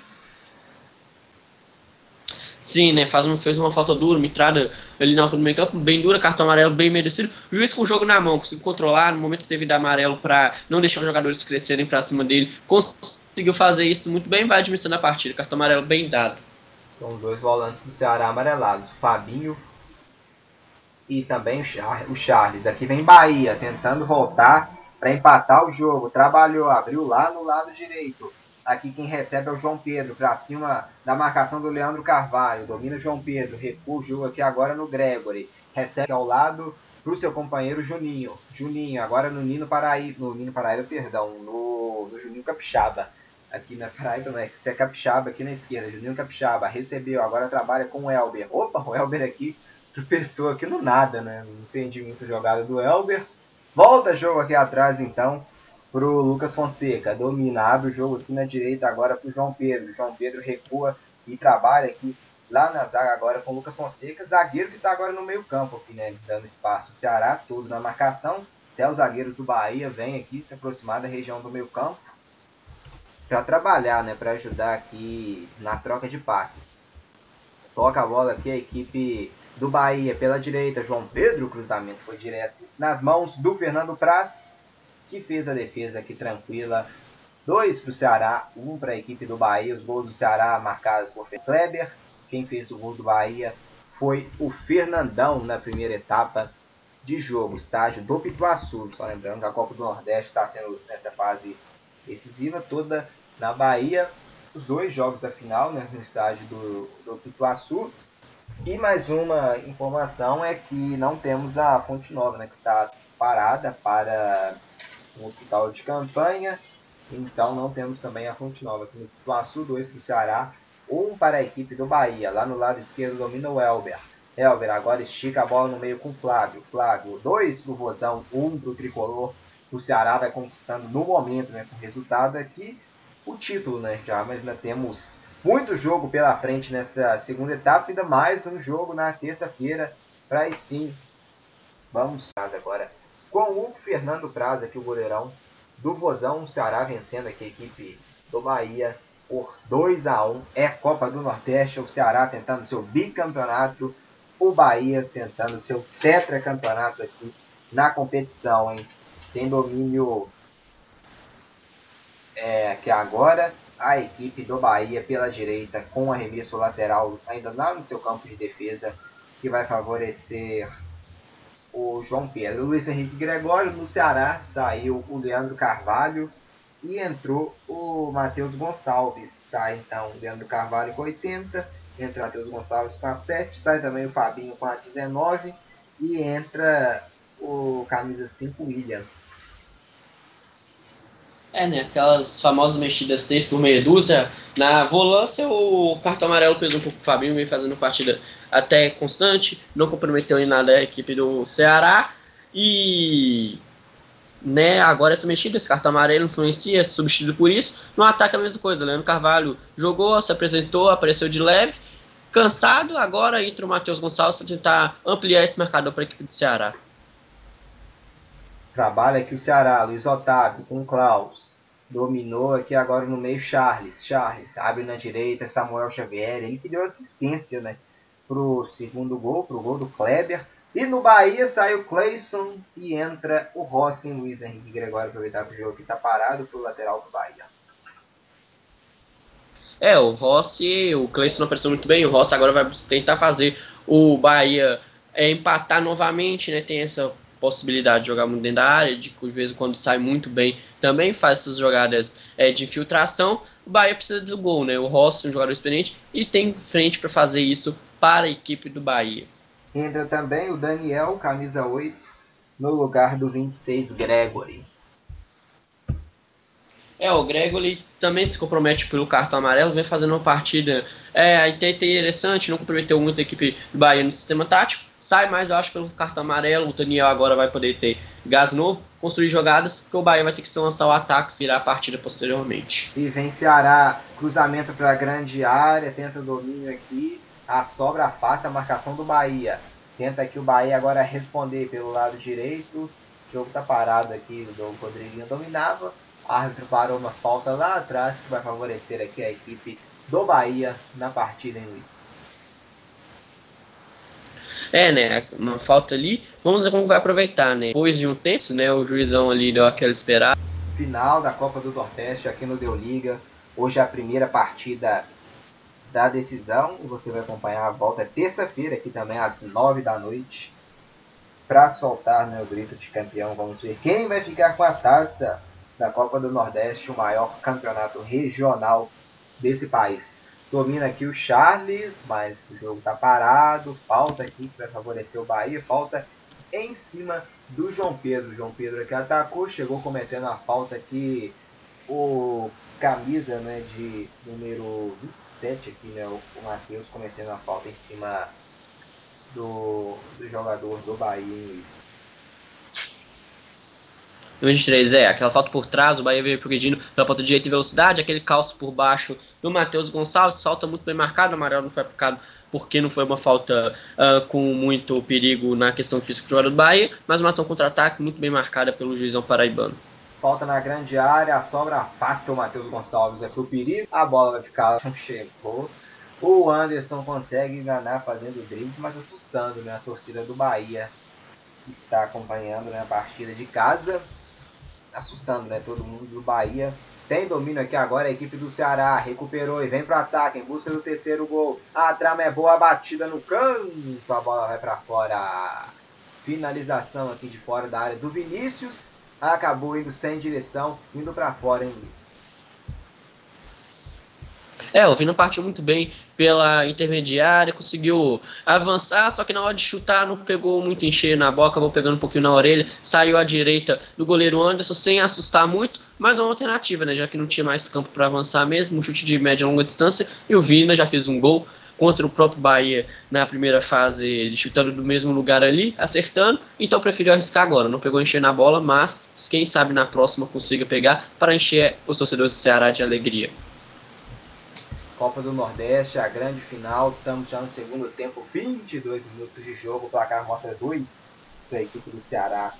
Sim, né? Faz, fez uma falta dura, uma entrada ali na altura do meio campo, bem dura, cartão amarelo bem merecido. O juiz com o jogo na mão, conseguiu controlar, no momento teve dar amarelo para não deixar os jogadores crescerem para cima dele. Conseguiu fazer isso muito bem, vai administrando a partida. Cartão amarelo bem dado. São dois volantes do Ceará amarelados. Fabinho e também o Charles. Aqui vem Bahia tentando voltar para empatar o jogo. Trabalhou, abriu lá no lado direito. Aqui quem recebe é o João Pedro, para cima da marcação do Leandro Carvalho. Domina o João Pedro, recua o jogo aqui agora no Gregory. Recebe ao lado para o seu companheiro Juninho. Juninho, agora no Nino Paraíba, no Nino Paraíba, perdão, no, no Juninho Capixaba. Aqui na Paraíba, não é? Você é Capixaba aqui na esquerda, Juninho Capixaba. Recebeu, agora trabalha com o Elber. Opa, o Elber aqui tropeçou aqui no nada, né? Não entendi muito a jogada do Elber. Volta jogo aqui atrás então pro Lucas Fonseca. Domina, abre o jogo aqui na direita agora pro João Pedro. João Pedro recua e trabalha aqui lá na zaga agora com o Lucas Fonseca. Zagueiro que está agora no meio campo aqui, né? Dando espaço. O Ceará todo na marcação. Até os zagueiros do Bahia vêm aqui se aproximar da região do meio campo para trabalhar, né? Para ajudar aqui na troca de passes. Toca a bola aqui a equipe do Bahia pela direita, João Pedro, cruzamento foi direto nas mãos do Fernando Praz, que fez a defesa aqui tranquila. Dois para o Ceará, um para a equipe do Bahia. Os gols do Ceará marcados por Kleber. Quem fez o gol do Bahia foi o Fernandão na primeira etapa de jogo, estágio do Pituaçu. Só lembrando que a Copa do Nordeste está sendo nessa fase decisiva toda na Bahia. Os dois jogos da final né, no estádio do, do Pituaçu. E mais uma informação é que não temos a Fonte Nova, né, que está parada para um hospital de campanha. Então não temos também a Fonte Nova. Aqui no Ituaçu, dois para o Ceará, um para a equipe do Bahia. Lá no lado esquerdo domina o Elber. Elber agora estica a bola no meio com o Flávio. Flávio, dois para o Rosão, um para o Tricolor. O Ceará vai conquistando no momento, né, com o resultado aqui, o título, né, já, mas ainda temos muito jogo pela frente nessa segunda etapa, ainda mais um jogo na terça-feira, para aí sim, vamos agora com o Fernando Praz aqui, o goleirão do Vozão, o Ceará vencendo aqui a equipe do Bahia por 2 a 1 É Copa do Nordeste, o Ceará tentando seu bicampeonato, o Bahia tentando seu tetracampeonato aqui na competição, hein? Tem domínio é, que agora a equipe do Bahia pela direita com arremesso lateral ainda lá no seu campo de defesa que vai favorecer o João Pedro. O Luiz Henrique Gregório no Ceará saiu o Leandro Carvalho e entrou o Matheus Gonçalves. Sai então o Leandro Carvalho com 80, entra o Matheus Gonçalves com a 7, sai também o Fabinho com a 19 e entra o camisa 5 William é, né? Aquelas famosas mexidas 6 por meia dúzia. Na volância, o cartão amarelo pesou um pouco o Fabinho, vem fazendo partida até constante, não comprometeu em nada a equipe do Ceará. E né, agora essa mexida, esse cartão amarelo influencia, é substituído por isso. No ataque a mesma coisa, Leandro Carvalho jogou, se apresentou, apareceu de leve, cansado, agora entra o Matheus Gonçalves para tentar ampliar esse marcador para a equipe do Ceará. Trabalha aqui o Ceará, Luiz Otávio com Klaus. Dominou aqui agora no meio Charles. Charles abre na direita, Samuel Xavier. Ele que deu assistência né, pro segundo gol, pro gol do Kleber. E no Bahia sai o Clayson e entra o Rossi Luiz Henrique Gregório aproveitar o jogo que está parado pro lateral do Bahia. É, o Rossi, o Clayson não apareceu muito bem. O Rossi agora vai tentar fazer o Bahia é, empatar novamente, né? Tem essa possibilidade de jogar muito dentro da área, de vez em quando sai muito bem, também faz essas jogadas é, de infiltração. O Bahia precisa do gol, né? O Rossi, um jogador experiente, e tem frente para fazer isso para a equipe do Bahia. Entra também o Daniel, camisa 8, no lugar do 26, Gregory. É, o Gregory também se compromete pelo cartão amarelo, vem fazendo uma partida é, interessante, não comprometeu muito a equipe do Bahia no sistema tático, sai mais, eu acho, pelo cartão amarelo. O Daniel agora vai poder ter gás novo, construir jogadas, porque o Bahia vai ter que se lançar o ataque e virar a partida posteriormente. E vem Ceará, cruzamento para a grande área, tenta domínio aqui, a sobra afasta a marcação do Bahia. Tenta aqui o Bahia agora responder pelo lado direito. O jogo tá parado aqui, o Rodriguinho dominava. Árbitro parou uma falta lá atrás que vai favorecer aqui a equipe do Bahia na partida, hein, Luiz? É, né? Uma falta ali. Vamos ver como vai aproveitar, né? Depois de um tempo, né? O juizão ali deu aquela esperada. Final da Copa do Nordeste aqui no Deu Liga. Hoje é a primeira partida da decisão. Você vai acompanhar a volta é terça-feira aqui também às nove da noite. para soltar né, o grito de campeão. Vamos ver quem vai ficar com a taça da Copa do Nordeste, o maior campeonato regional desse país. Domina aqui o Charles, mas o jogo está parado. Falta aqui para favorecer o Bahia. Falta em cima do João Pedro. O João Pedro aqui atacou, chegou cometendo a falta aqui. O camisa né, de número 27 aqui, né, o, Matheus cometendo a falta em cima do, do jogador do Bahia. 23, é, aquela falta por trás, o Bahia veio progredindo pela ponta direita em velocidade, aquele calço por baixo do Matheus Gonçalves, falta muito bem marcado, o amarelo não foi aplicado porque não foi uma falta uh, com muito perigo na questão física do jogador do Bahia, mas matou um contra-ataque muito bem marcada pelo juizão paraibano. Falta na grande área, a sobra afasta o Matheus Gonçalves é pro perigo, a bola vai ficar chegou. O Anderson consegue enganar fazendo drible, mas assustando né, a torcida do Bahia está acompanhando né, a partida de casa assustando, né? Todo mundo do Bahia. Tem domínio aqui agora a equipe do Ceará. Recuperou e vem para ataque em busca do terceiro gol. A trama é boa, batida no canto. A bola vai para fora. Finalização aqui de fora da área do Vinícius. Acabou indo sem direção, indo para fora, hein, Luiz? É, o Vina partiu muito bem pela intermediária, conseguiu avançar, só que na hora de chutar não pegou muito em cheio na boca, acabou pegando um pouquinho na orelha, saiu à direita do goleiro Anderson sem assustar muito, mas uma alternativa, né? Já que não tinha mais campo para avançar mesmo, um chute de média e longa distância, e o Vina já fez um gol contra o próprio Bahia na primeira fase, ele chutando do mesmo lugar ali, acertando, então preferiu arriscar agora. Não pegou encher na bola, mas quem sabe na próxima consiga pegar para encher os torcedores do Ceará de alegria. Copa do Nordeste, a grande final. Estamos já no segundo tempo, 22 minutos de jogo. O placar mostra 2 para a equipe do Ceará,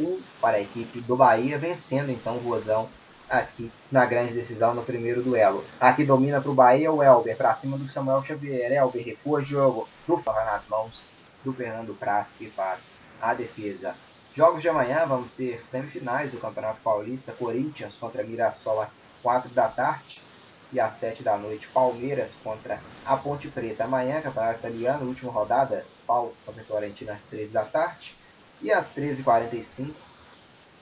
1 um para a equipe do Bahia, vencendo então o Rosão aqui na grande decisão no primeiro duelo. Aqui domina para o Bahia o Elber, para cima do Samuel Xavier. Elber recua jogo, vai nas mãos do Fernando Praz, que faz a defesa. Jogos de amanhã, vamos ter semifinais do Campeonato Paulista, Corinthians contra Mirassol às 4 da tarde e às 7 da noite, Palmeiras contra a Ponte Preta. Amanhã, Campeonato Italiano, última rodada, Spal contra Fiorentina às 13 da tarde. E às 13h45,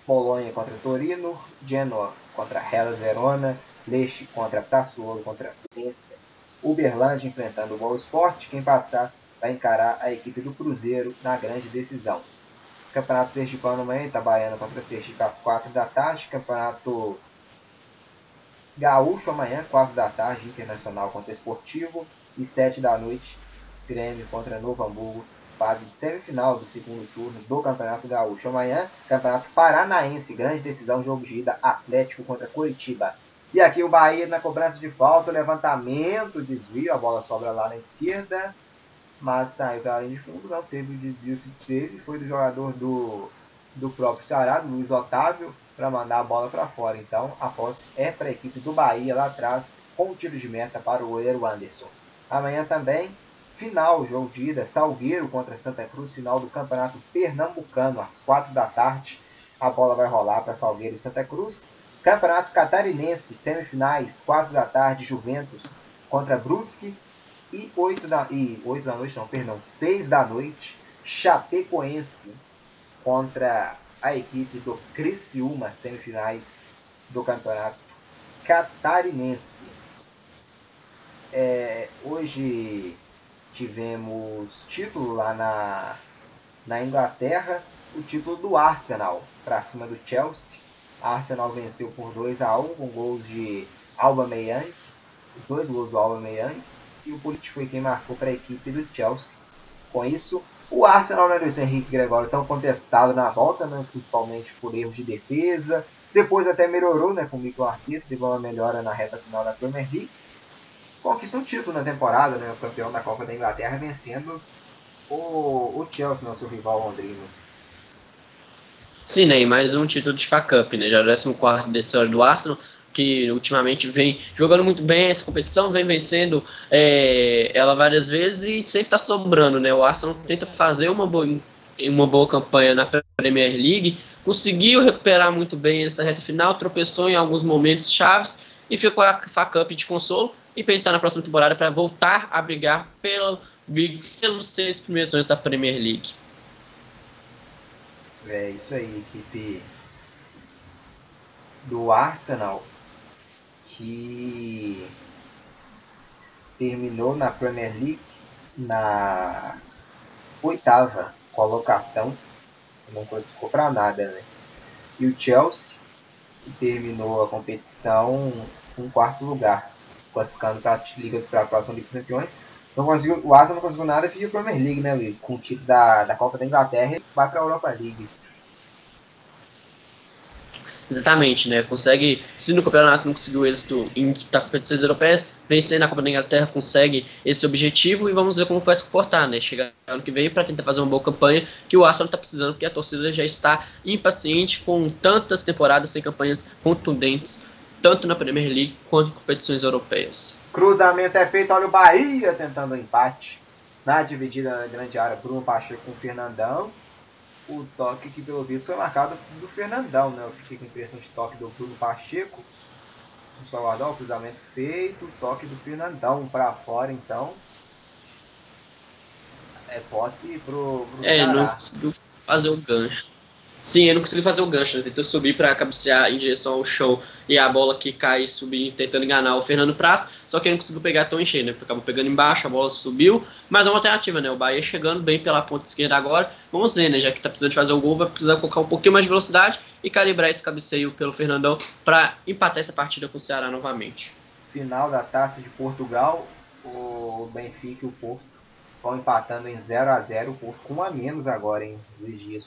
Polônia contra Torino, Genoa contra Hellas Verona, Lecce contra Tassuolo contra Fluminense, Uberlândia enfrentando o Boa Esporte. Quem passar vai encarar a equipe do Cruzeiro na grande decisão. Campeonato Sergipano amanhã, Itabaiana contra Sergipe às 4 da tarde. Campeonato Gaúcho amanhã, 4 da tarde, Internacional contra Esportivo. E 7 da noite, Grêmio contra Novo Hamburgo. Fase de semifinal do segundo turno do Campeonato Gaúcho. Amanhã, Campeonato Paranaense, grande decisão, jogo de ida, Atlético contra Curitiba. E aqui o Bahia na cobrança de falta, levantamento, desvio, a bola sobra lá na esquerda. Mas saiu pela linha de fundo, não teve o desvio, se teve, foi do jogador do, do próprio Ceará, do Luiz Otávio para mandar a bola para fora. Então a posse é para a equipe do Bahia lá atrás, com o tiro de meta para o goleiro Anderson. Amanhã também, final, jogo de ida, Salgueiro contra Santa Cruz, final do Campeonato Pernambucano, às 4 da tarde. A bola vai rolar para Salgueiro e Santa Cruz. Campeonato Catarinense, semifinais, 4 da tarde, Juventus contra Brusque. E 8 da, e 8 da noite, não, perdão, 6 da noite, Chapecoense contra a equipe do Criciúma, semifinais do campeonato catarinense. É, hoje tivemos título lá na, na Inglaterra, o título do Arsenal para cima do Chelsea. A Arsenal venceu por 2 a 1 com gols de Alba Meyang, dois gols do Alba Meyang, e o Pulisic foi quem marcou para a equipe do Chelsea. Com isso, o Arsenal, né, Luiz Henrique Gregório, tão contestado na volta, né, principalmente por erros de defesa. Depois até melhorou né, com o Mikel Arteta, teve uma melhora na reta final da Premier League. Conquista um título na temporada, né, o campeão da Copa da Inglaterra, vencendo o, o Chelsea, nosso rival londrino. Sim, né, e mais um título de FA Cup, né, já é o 14 da história do Arsenal que ultimamente vem jogando muito bem essa competição, vem vencendo é, ela várias vezes e sempre está sobrando, né? O Arsenal tenta fazer uma boa, uma boa campanha na Premier League, conseguiu recuperar muito bem essa reta final, tropeçou em alguns momentos chaves e ficou a FA Cup de consolo e pensar na próxima temporada para voltar a brigar pelo, pelos seis primeiros da Premier League. É isso aí, equipe do Arsenal que terminou na Premier League na oitava colocação, não classificou para nada, né? E o Chelsea que terminou a competição em quarto lugar, classificando para a Liga para a próxima Liga dos Campeões. Não conseguiu, o Arsenal não conseguiu nada e a Premier League, né, Luiz? Com o título da, da Copa da Inglaterra e vai para a Europa League. Exatamente, né? Consegue, se no campeonato não conseguiu êxito em disputar competições europeias, vencer na Copa da Inglaterra consegue esse objetivo e vamos ver como vai se comportar, né? Chegar ano que vem para tentar fazer uma boa campanha que o Arsenal está precisando, porque a torcida já está impaciente com tantas temporadas sem campanhas contundentes, tanto na Premier League quanto em competições europeias. Cruzamento é feito, olha o Bahia tentando um empate. Na dividida na grande área, Bruno Pacheco com o Fernandão o toque que pelo visto foi marcado do Fernandão, né? Eu fiquei com a impressão de toque do Bruno Pacheco. O Salvador, o cruzamento feito, toque do Fernandão para fora, então. É posse pro, pro É, não conseguiu fazer o gancho. Sim, ele não conseguiu fazer o gancho, né? tentou subir para cabecear em direção ao chão e a bola que cai subir tentando enganar o Fernando Praz, só que ele não conseguiu pegar tão em cheio, né? Acabou pegando embaixo, a bola subiu, mas é uma alternativa, né? O Bahia chegando bem pela ponta esquerda agora, vamos ver, né? Já que tá precisando de fazer o gol, vai precisar colocar um pouquinho mais de velocidade e calibrar esse cabeceio pelo Fernandão para empatar essa partida com o Ceará novamente. Final da Taça de Portugal, o Benfica e o Porto vão empatando em 0 a 0 o Porto com um a menos agora, em Luiz Dias,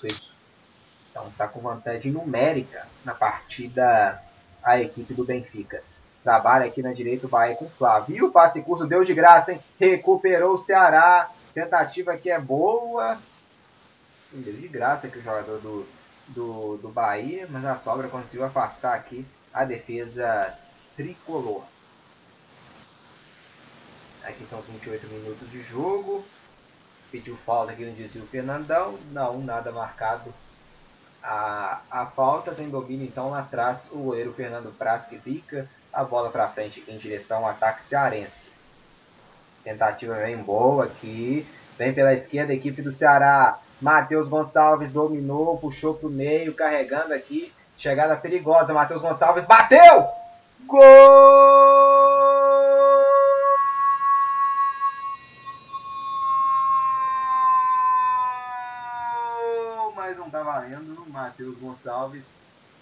então está com vantagem numérica na partida a equipe do Benfica. Trabalha aqui na direita o Bahia com o Flávio. E o passe curso deu de graça, hein? Recuperou o Ceará. Tentativa que é boa. Deu de graça aqui o jogador do, do, do Bahia, mas a sobra conseguiu afastar aqui a defesa tricolor. Aqui são 28 minutos de jogo. Pediu falta aqui no desvio Fernandão. Não, nada marcado a, a falta tem domínio então lá atrás o goleiro Fernando Praz que pica a bola para frente em direção ao ataque cearense. Tentativa bem boa aqui. Vem pela esquerda a equipe do Ceará. Matheus Gonçalves dominou, puxou para o meio, carregando aqui. Chegada perigosa. Matheus Gonçalves bateu! Gol! Matheus Gonçalves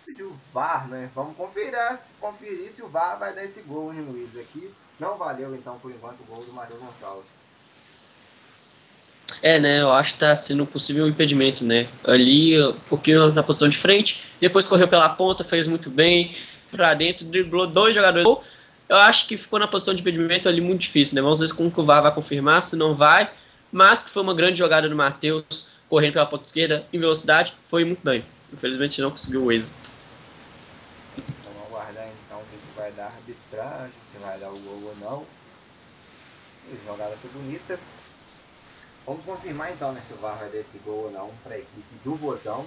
pediu VAR, né? Vamos conferir, conferir se o VAR vai dar esse gol, hein, Luiz? Aqui não valeu, então, por enquanto, o gol do Matheus Gonçalves. É, né? Eu acho que tá sendo possível um impedimento, né? Ali, um pouquinho na posição de frente, depois correu pela ponta, fez muito bem, pra dentro, driblou dois jogadores. Eu acho que ficou na posição de impedimento ali muito difícil, né? Vamos ver como o VAR vai confirmar, se não vai. Mas que foi uma grande jogada do Matheus, correndo pela ponta esquerda em velocidade, foi muito bem. Infelizmente não conseguiu o êxito. Vamos aguardar então o que vai dar a arbitragem, se vai dar o gol ou não. Jogada foi bonita. Vamos confirmar então né, se o VAR vai dar esse gol ou não para a equipe do Bozão.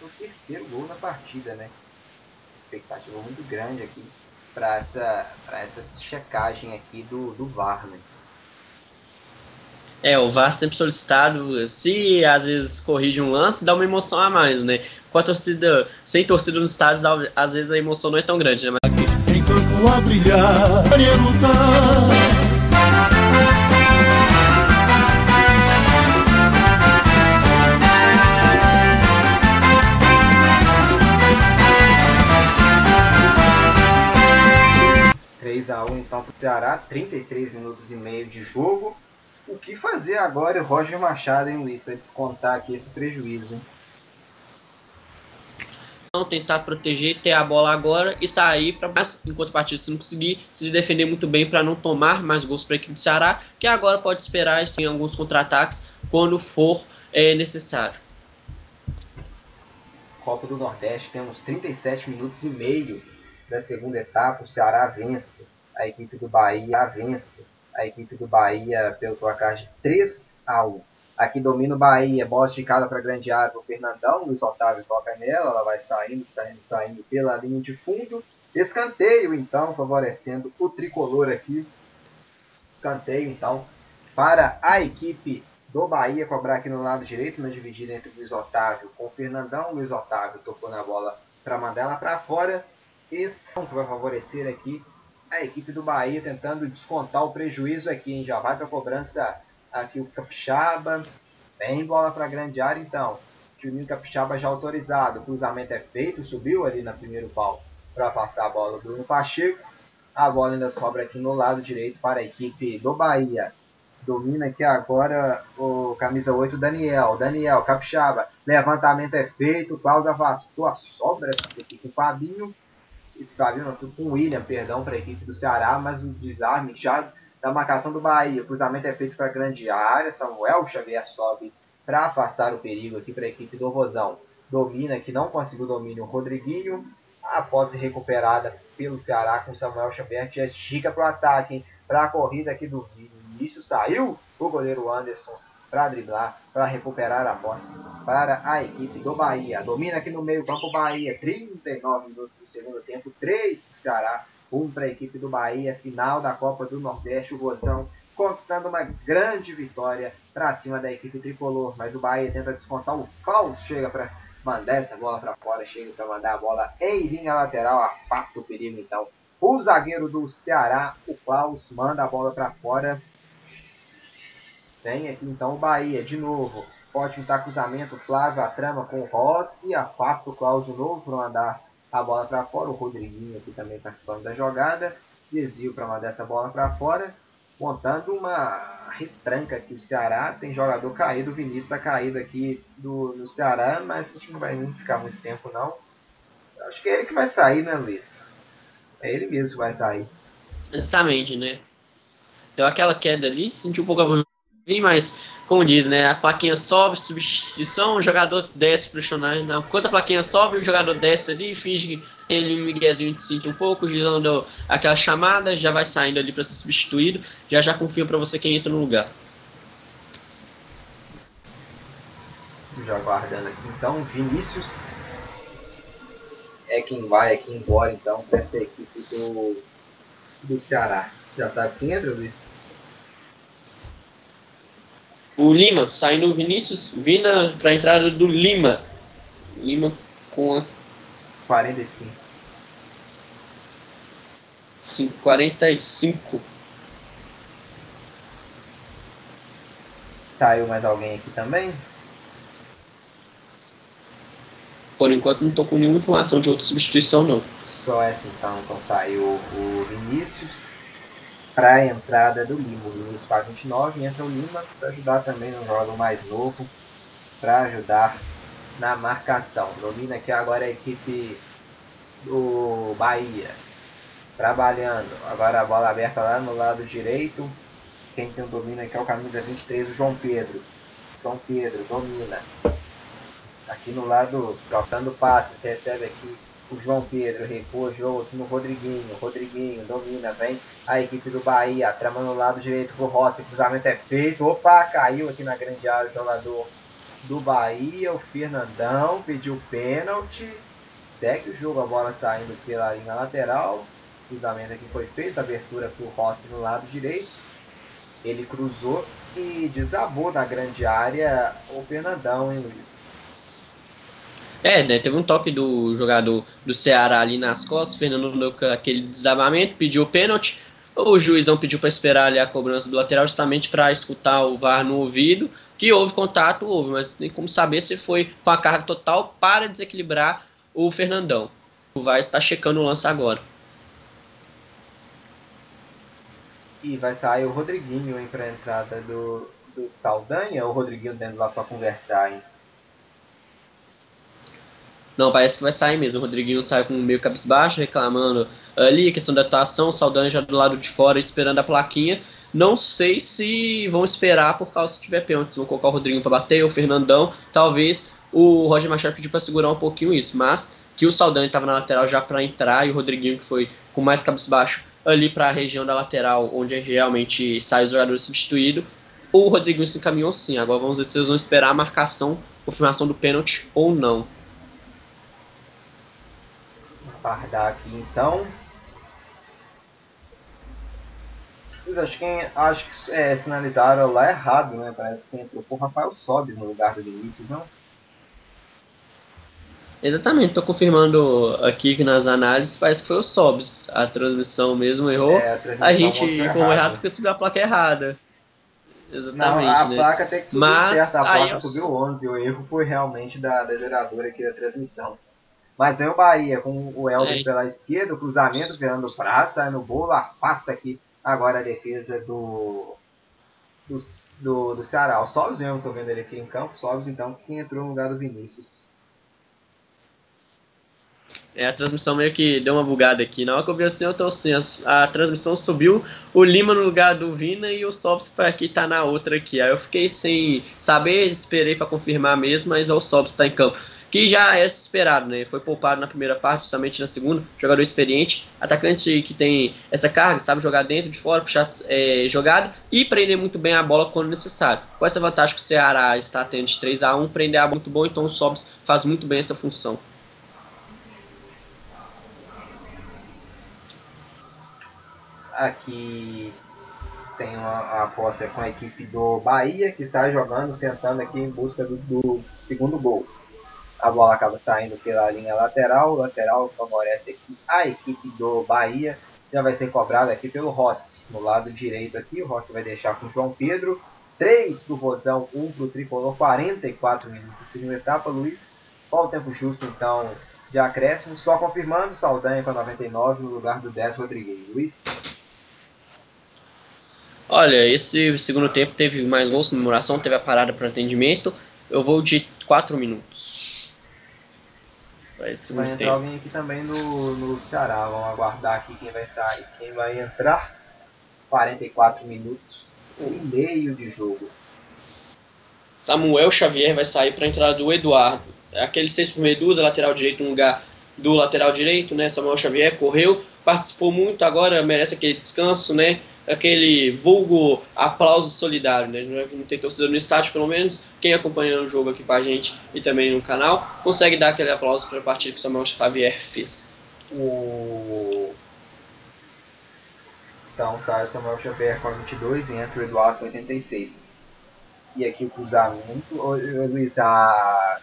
O terceiro gol na partida, né? Expectativa muito grande aqui para essa, essa checagem aqui do, do VAR, né? É, o VAR sempre solicitado, se às vezes corrige um lance, dá uma emoção a mais, né? Com a torcida, sem torcida nos estádios, às vezes a emoção não é tão grande, né? Mas... A brilhar, Três a 1 então para o Ceará, 33 minutos e meio de jogo o que fazer agora o Roger Machado, hein, Luiz, para descontar aqui esse prejuízo, hein? tentar proteger, ter a bola agora e sair para mais enquanto o partido se não conseguir se defender muito bem para não tomar mais gols para a equipe do Ceará, que agora pode esperar sim alguns contra-ataques quando for é, necessário. Copa do Nordeste temos 37 minutos e meio da segunda etapa, o Ceará vence, a equipe do Bahia vence a equipe do Bahia pelo placar de 3 a 1. Aqui domina o Bahia, bola esticada para a grande área do Fernandão, Luiz Otávio toca nela, ela vai saindo, saindo, saindo pela linha de fundo. Escanteio então, favorecendo o tricolor aqui. Escanteio então para a equipe do Bahia cobrar aqui no lado direito, na dividida entre o Luiz Otávio com o Fernandão. O Luiz Otávio tocou na bola para mandar ela para fora. Esse que vai favorecer aqui a equipe do Bahia, tentando descontar o prejuízo aqui. Hein? Já vai para a cobrança aqui o Capixaba. Vem bola para a grande área então. Juninho Capixaba já autorizado. O cruzamento é feito, subiu ali na primeiro pau para afastar a bola do Bruno Pacheco. A bola ainda sobra aqui no lado direito para a equipe do Bahia. Domina aqui agora o camisa 8, Daniel. Daniel, Capixaba. Levantamento é feito. Klaus afastou a sobra aqui com o Fabinho. Fabinho, com o William, perdão, para a equipe do Ceará. Mas o desarme já da marcação do Bahia. O cruzamento é feito para a grande área. Samuel Xavier sobe para afastar o perigo aqui para a equipe do Rosão. Domina que não conseguiu domínio o Rodriguinho. Após recuperada pelo Ceará com Samuel Xavier, já estica para o ataque. Para a corrida aqui do Vini início saiu o goleiro Anderson para driblar, para recuperar a posse para a equipe do Bahia. Domina aqui no meio campo Bahia, 39 minutos do segundo tempo, 3 para o Ceará, 1 para a equipe do Bahia, final da Copa do Nordeste, o Rosão conquistando uma grande vitória para cima da equipe tricolor, mas o Bahia tenta descontar, o Klaus chega para mandar essa bola para fora, chega para mandar a bola em linha lateral, afasta o perigo então. O zagueiro do Ceará, o Klaus, manda a bola para fora tem aqui então o Bahia de novo. Pode pintar cruzamento, Flávio a trama com o Rossi, afasta o Klaus de novo para mandar a bola para fora. O Rodriguinho aqui também participando da jogada. Desvio para mandar essa bola para fora. Montando uma retranca aqui o Ceará. Tem jogador caído, o Vinícius está caído aqui do, no Ceará, mas acho que não vai ficar muito tempo não. Acho que é ele que vai sair, né, Luiz? É ele mesmo que vai sair. Exatamente, né? Deu aquela queda ali, sentiu um pouco a mas, como diz, né? A plaquinha sobe, substituição, o jogador desce pro. Né? Enquanto a plaquinha sobe, o jogador desce ali, finge que ele um miguezinho de sente um pouco, o juiz deu aquela chamada, já vai saindo ali para ser substituído, já já confio para você quem entra no lugar. Já aguardando aqui então, Vinícius é quem vai aqui embora então para essa equipe do, do Ceará. Já sabe quem entra, Luiz? O Lima, saindo o Vinícius, vindo para a entrada do Lima. Lima com a 45. Sim, 45. Saiu mais alguém aqui também? Por enquanto não estou com nenhuma informação de outra substituição não. Só essa então, então saiu o Vinícius para a entrada do Lima. O Luiz faz 29 e entra o Lima para ajudar também no jogo mais novo, para ajudar na marcação. Domina aqui agora a equipe do Bahia. Trabalhando. Agora a bola aberta lá no lado direito. Quem tem o domínio aqui é o camisa 23, o João Pedro. João Pedro domina. Aqui no lado, trocando passes, recebe aqui o João Pedro recua, jogo aqui no Rodriguinho. Rodriguinho domina, vem a equipe do Bahia, trama no lado direito pro Rossi, cruzamento é feito. Opa, caiu aqui na grande área o jogador do Bahia, o Fernandão, pediu pênalti. Segue o jogo, a bola saindo pela linha lateral. Cruzamento aqui foi feito, abertura pro Rossi no lado direito. Ele cruzou e desabou na grande área o Fernandão, hein, Luiz? É, né? Teve um toque do jogador do Ceará ali nas costas. Fernando deu aquele desabamento, pediu o pênalti. O juizão pediu para esperar ali a cobrança do lateral justamente para escutar o VAR no ouvido. Que houve contato, houve, mas tem como saber se foi com a carga total para desequilibrar o Fernandão. O VAR está checando o lance agora. E vai sair o Rodriguinho para a entrada do, do Saldanha. O Rodriguinho dentro lá só conversar, hein? Não, parece que vai sair mesmo. O Rodriguinho sai com meio cabisbaixo, reclamando ali, questão da atuação, Saldanha já do lado de fora esperando a plaquinha. Não sei se vão esperar por causa se tiver pênalti, vão colocar o Rodriguinho para bater, o Fernandão. Talvez o Roger Machado pediu para segurar um pouquinho isso, mas que o Saldanha estava na lateral já para entrar e o Rodriguinho que foi com mais cabisbaixo ali para a região da lateral, onde realmente sai o jogador substituído. O Rodriguinho se encaminhou sim. Agora vamos ver se eles vão esperar a marcação, confirmação do pênalti ou não guardar aqui então. acho que, acho que é, sinalizaram lá errado, né? Parece que entrou por Rafael Sobes no lugar do Vinícius, não? Exatamente, estou confirmando aqui que nas análises parece que foi o Sobs. A transmissão mesmo errou. É, a, a, gente informou errado porque subiu a placa errada. Exatamente. Não, a né? placa até que subiu Mas, certo, a placa eu... subiu 11. O erro foi realmente da, da geradora aqui da transmissão. Mas aí o Bahia com o Helder é. pela esquerda, o cruzamento Fernando Praça, no bolo, afasta aqui agora a defesa do, do, do, do Ceará. O Sobs, eu estou vendo ele aqui em campo, Sobs então que entrou no lugar do Vinícius. É, a transmissão meio que deu uma bugada aqui. Na hora que eu vi assim, eu tô assim, a, a transmissão subiu, o Lima no lugar do Vina e o Sobs para aqui tá na outra aqui. Aí eu fiquei sem saber, esperei para confirmar mesmo, mas o Sobs tá em campo. Que já é esperado, né? Foi poupado na primeira parte, justamente na segunda. Jogador experiente, atacante que tem essa carga, sabe jogar dentro, de fora, puxar é, jogada e prender muito bem a bola quando necessário. Com essa vantagem que o Ceará está tendo de 3 a 1 prender a bola muito bom, então o Sobs faz muito bem essa função. Aqui tem uma, a posse com a equipe do Bahia, que sai jogando, tentando aqui em busca do, do segundo gol. A bola acaba saindo pela linha lateral, lateral favorece aqui a equipe do Bahia. Já vai ser cobrado aqui pelo Rossi, no lado direito aqui. O Rossi vai deixar com o João Pedro. 3 para o Vozão, 1 para o Tricolor, 44 minutos da segunda etapa, Luiz. Qual o tempo justo, então, de acréscimo? Só confirmando, Saldanha com a 99 no lugar do 10, Rodrigues. Luiz? Olha, esse segundo tempo teve mais gols, comemoração, teve a parada para atendimento. Eu vou de 4 minutos. Vai entrar tempo. alguém aqui também no, no Ceará. Vamos aguardar aqui quem vai sair, quem vai entrar. 44 minutos e meio de jogo. Samuel Xavier vai sair para a entrada do Eduardo. É aquele 6 por Medusa, lateral direito no lugar do lateral direito, né? Samuel Xavier correu, participou muito, agora merece aquele descanso, né? Aquele vulgo aplauso solidário, né? Não tem torcedor no estádio, pelo menos quem acompanha o jogo aqui com a gente e também no canal consegue dar aquele aplauso para a partida que o Samuel Xavier fez. O... Então sai o Samuel Xavier com 22 e entra o Eduardo com 86. E aqui o cruzamento. O, Luiz, a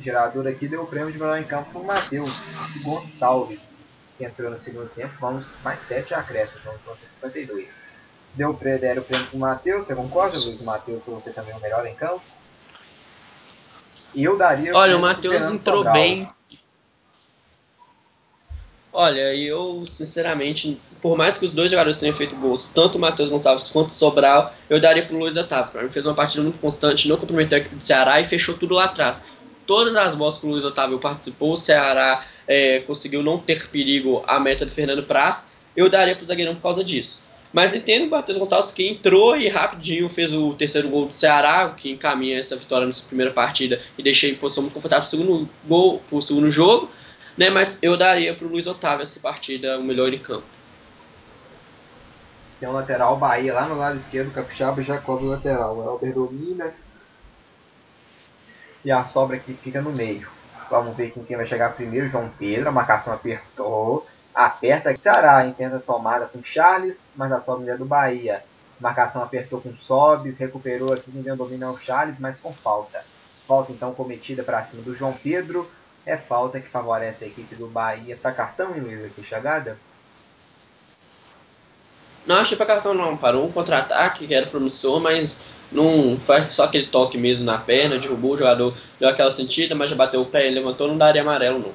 geradora aqui deu o prêmio de melhor em campo para o Matheus Gonçalves entrou no segundo tempo. Vamos mais 7 acréscimos, vamos para 52. Deu o prêmio, deram o prêmio para o Matheus, você concorda, Luiz? O Matheus foi você também o melhor em campo? E eu daria. Olha, o Matheus entrou Sobral. bem. Olha, eu sinceramente, por mais que os dois jogadores tenham feito gols, tanto o Matheus Gonçalves quanto o Sobral, eu daria para o Luiz Otávio. Ele fez uma partida muito constante, não comprometeu a equipe do Ceará e fechou tudo lá atrás todas as bolas que o Luiz Otávio participou, o Ceará é, conseguiu não ter perigo à meta do Fernando Praz, eu daria para o zagueirão por causa disso. Mas entendo o Matheus Gonçalves que entrou e rapidinho fez o terceiro gol do Ceará, que encaminha essa vitória na sua primeira partida e deixei em posição muito confortável para o segundo gol, para o segundo jogo, né? Mas eu daria para o Luiz Otávio essa partida o melhor em campo. Tem um lateral Bahia lá no lado esquerdo, o Capixaba já cobre o lateral. O Elber domina, e a sobra aqui fica no meio. Vamos ver quem vai chegar primeiro. João Pedro, a marcação apertou. Aperta o Ceará, intenta tomada com Charles, mas a sobra é do Bahia. Marcação apertou com Sobes, recuperou aqui quem domina o Charles, mas com falta. Falta então cometida para cima do João Pedro. É falta que favorece a equipe do Bahia para cartão, Luiz, aqui chegada? Não achei para cartão não, parou um contra-ataque que era promissor, mas não faz só aquele toque mesmo na perna, derrubou o jogador, deu aquela sentida, mas já bateu o pé e levantou, não daria amarelo não.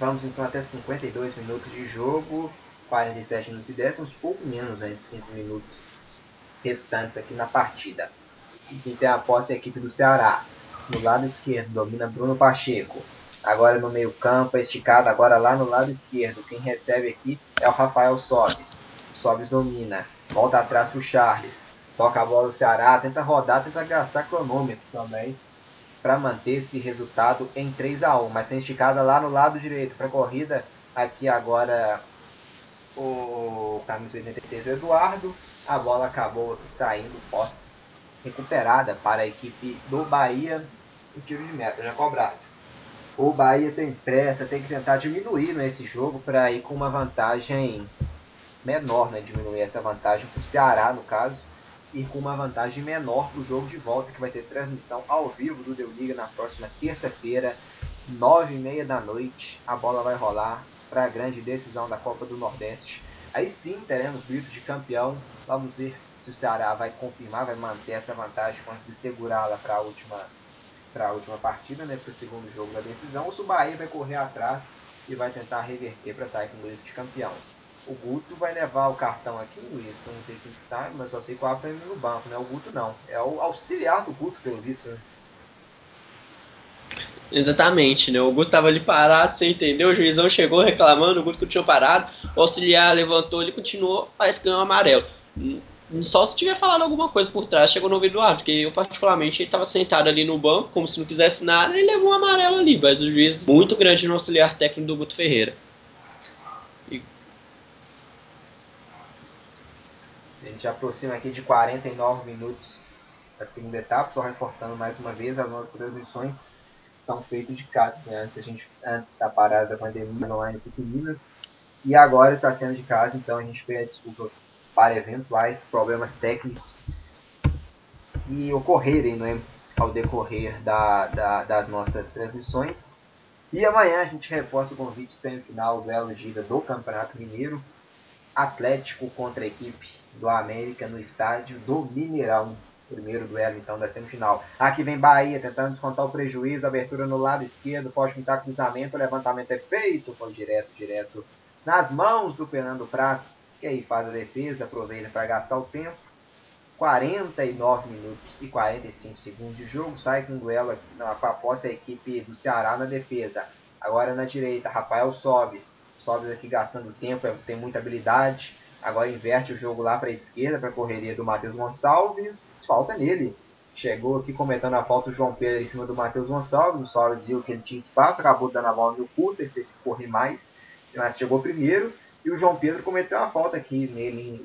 Vamos então até 52 minutos de jogo, 47 minutos e décimos, pouco menos né, de 5 minutos restantes aqui na partida. E quem tem a posse é a equipe do Ceará. No lado esquerdo domina Bruno Pacheco. Agora no meio campo, esticado agora lá no lado esquerdo. Quem recebe aqui é o Rafael Sobis. Sobis domina. Volta atrás para o Charles. Toca a bola o Ceará. Tenta rodar, tenta gastar cronômetro também. Para manter esse resultado em 3 a 1 Mas tem esticada lá no lado direito para corrida. Aqui agora o camisa 86 o Eduardo. A bola acabou saindo, posse recuperada para a equipe do Bahia. O tiro de meta já cobrado. O Bahia tem pressa, tem que tentar diminuir nesse jogo para ir com uma vantagem menor, né? Diminuir essa vantagem para o Ceará, no caso, e com uma vantagem menor para o jogo de volta, que vai ter transmissão ao vivo do Deu Liga na próxima terça-feira, nove e meia da noite. A bola vai rolar para a grande decisão da Copa do Nordeste. Aí sim teremos grito de campeão. Vamos ver se o Ceará vai confirmar, vai manter essa vantagem, conseguir segurá-la para a última, para a última partida, né, para o segundo jogo da decisão. O Bahia vai correr atrás e vai tentar reverter para sair com o grito de campeão. O Guto vai levar o cartão aqui, Luiz. Não sei quem está, mas só sei que o Abel tá no banco, né? O Guto não. É o auxiliar do Guto, pelo visto. Né? Exatamente, né? O Guto tava ali parado, você entendeu? O juizão chegou reclamando, o Guto continuou parado, o auxiliar levantou, ele continuou, que ganhou um amarelo. Só se tiver falado alguma coisa por trás, chegou no ouvido do árbitro, porque eu particularmente ele tava sentado ali no banco, como se não quisesse nada, e levou um amarelo ali, mas o juiz muito grande no auxiliar técnico do Guto Ferreira. E... A gente aproxima aqui de 49 minutos da segunda etapa, só reforçando mais uma vez as nossas transmissões estão feitos de casa. Né? Antes a gente antes da parada da pandemia online pequeninas e agora está sendo de casa, então a gente pede desculpa para eventuais problemas técnicos e ocorrerem né, ao decorrer da, da, das nossas transmissões. E amanhã a gente reforça o convite semifinal do Elo Gira do Campeonato Mineiro. Atlético contra a equipe do América no estádio do Mineirão primeiro duelo então da semifinal. Aqui vem Bahia tentando descontar o prejuízo, abertura no lado esquerdo, pode pintar cruzamento, o levantamento é feito, foi direto, direto nas mãos do Fernando Praz, que aí faz a defesa, aproveita para gastar o tempo. 49 minutos e 45 segundos de jogo, sai com um duelo com a posse a equipe do Ceará na defesa. Agora na direita, Rafael Sobes. Sobes aqui gastando tempo, tem muita habilidade Agora inverte o jogo lá para a esquerda, para a correria do Matheus Gonçalves. Falta nele. Chegou aqui cometendo a falta o João Pedro em cima do Matheus Gonçalves. O Soares viu que ele tinha espaço, acabou dando a bola no curto, ele teve que correr mais. Mas chegou primeiro. E o João Pedro cometeu uma falta aqui nele.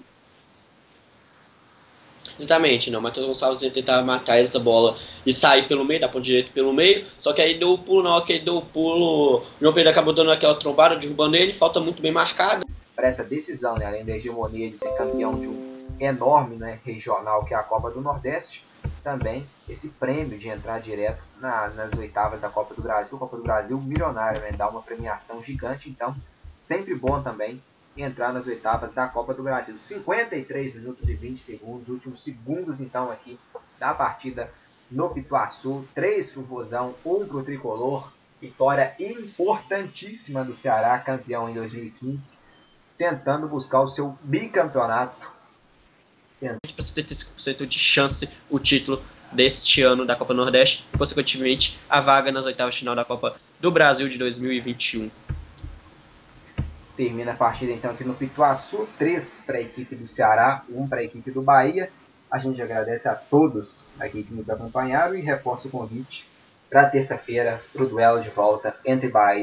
Exatamente, não. O Matheus Gonçalves ia tentar matar essa bola e sair pelo meio, da ponta direita pelo meio. Só que aí deu o pulo, não, que ele deu o pulo. O João Pedro acabou dando aquela trombada, derrubando ele. Falta muito bem marcada para essa decisão, né? além da hegemonia de ser campeão de um enorme né, regional que é a Copa do Nordeste, também esse prêmio de entrar direto na, nas oitavas da Copa do Brasil, Copa do Brasil milionária, né? dá uma premiação gigante, então sempre bom também entrar nas oitavas da Copa do Brasil. 53 minutos e 20 segundos, últimos segundos então aqui da partida no Pituaçu, 3 para o Vozão, 1 para o Tricolor, vitória importantíssima do Ceará, campeão em 2015 tentando buscar o seu bicampeonato. Para 75% de chance o título deste ano da Copa Nordeste e, consequentemente, a vaga nas oitavas de final da Copa do Brasil de 2021. Termina a partida então aqui no Pituaçu, 3 para a equipe do Ceará, 1 para a equipe do Bahia. A gente agradece a todos aqui que nos acompanharam e reforça o convite para terça-feira para o duelo de volta entre Bahia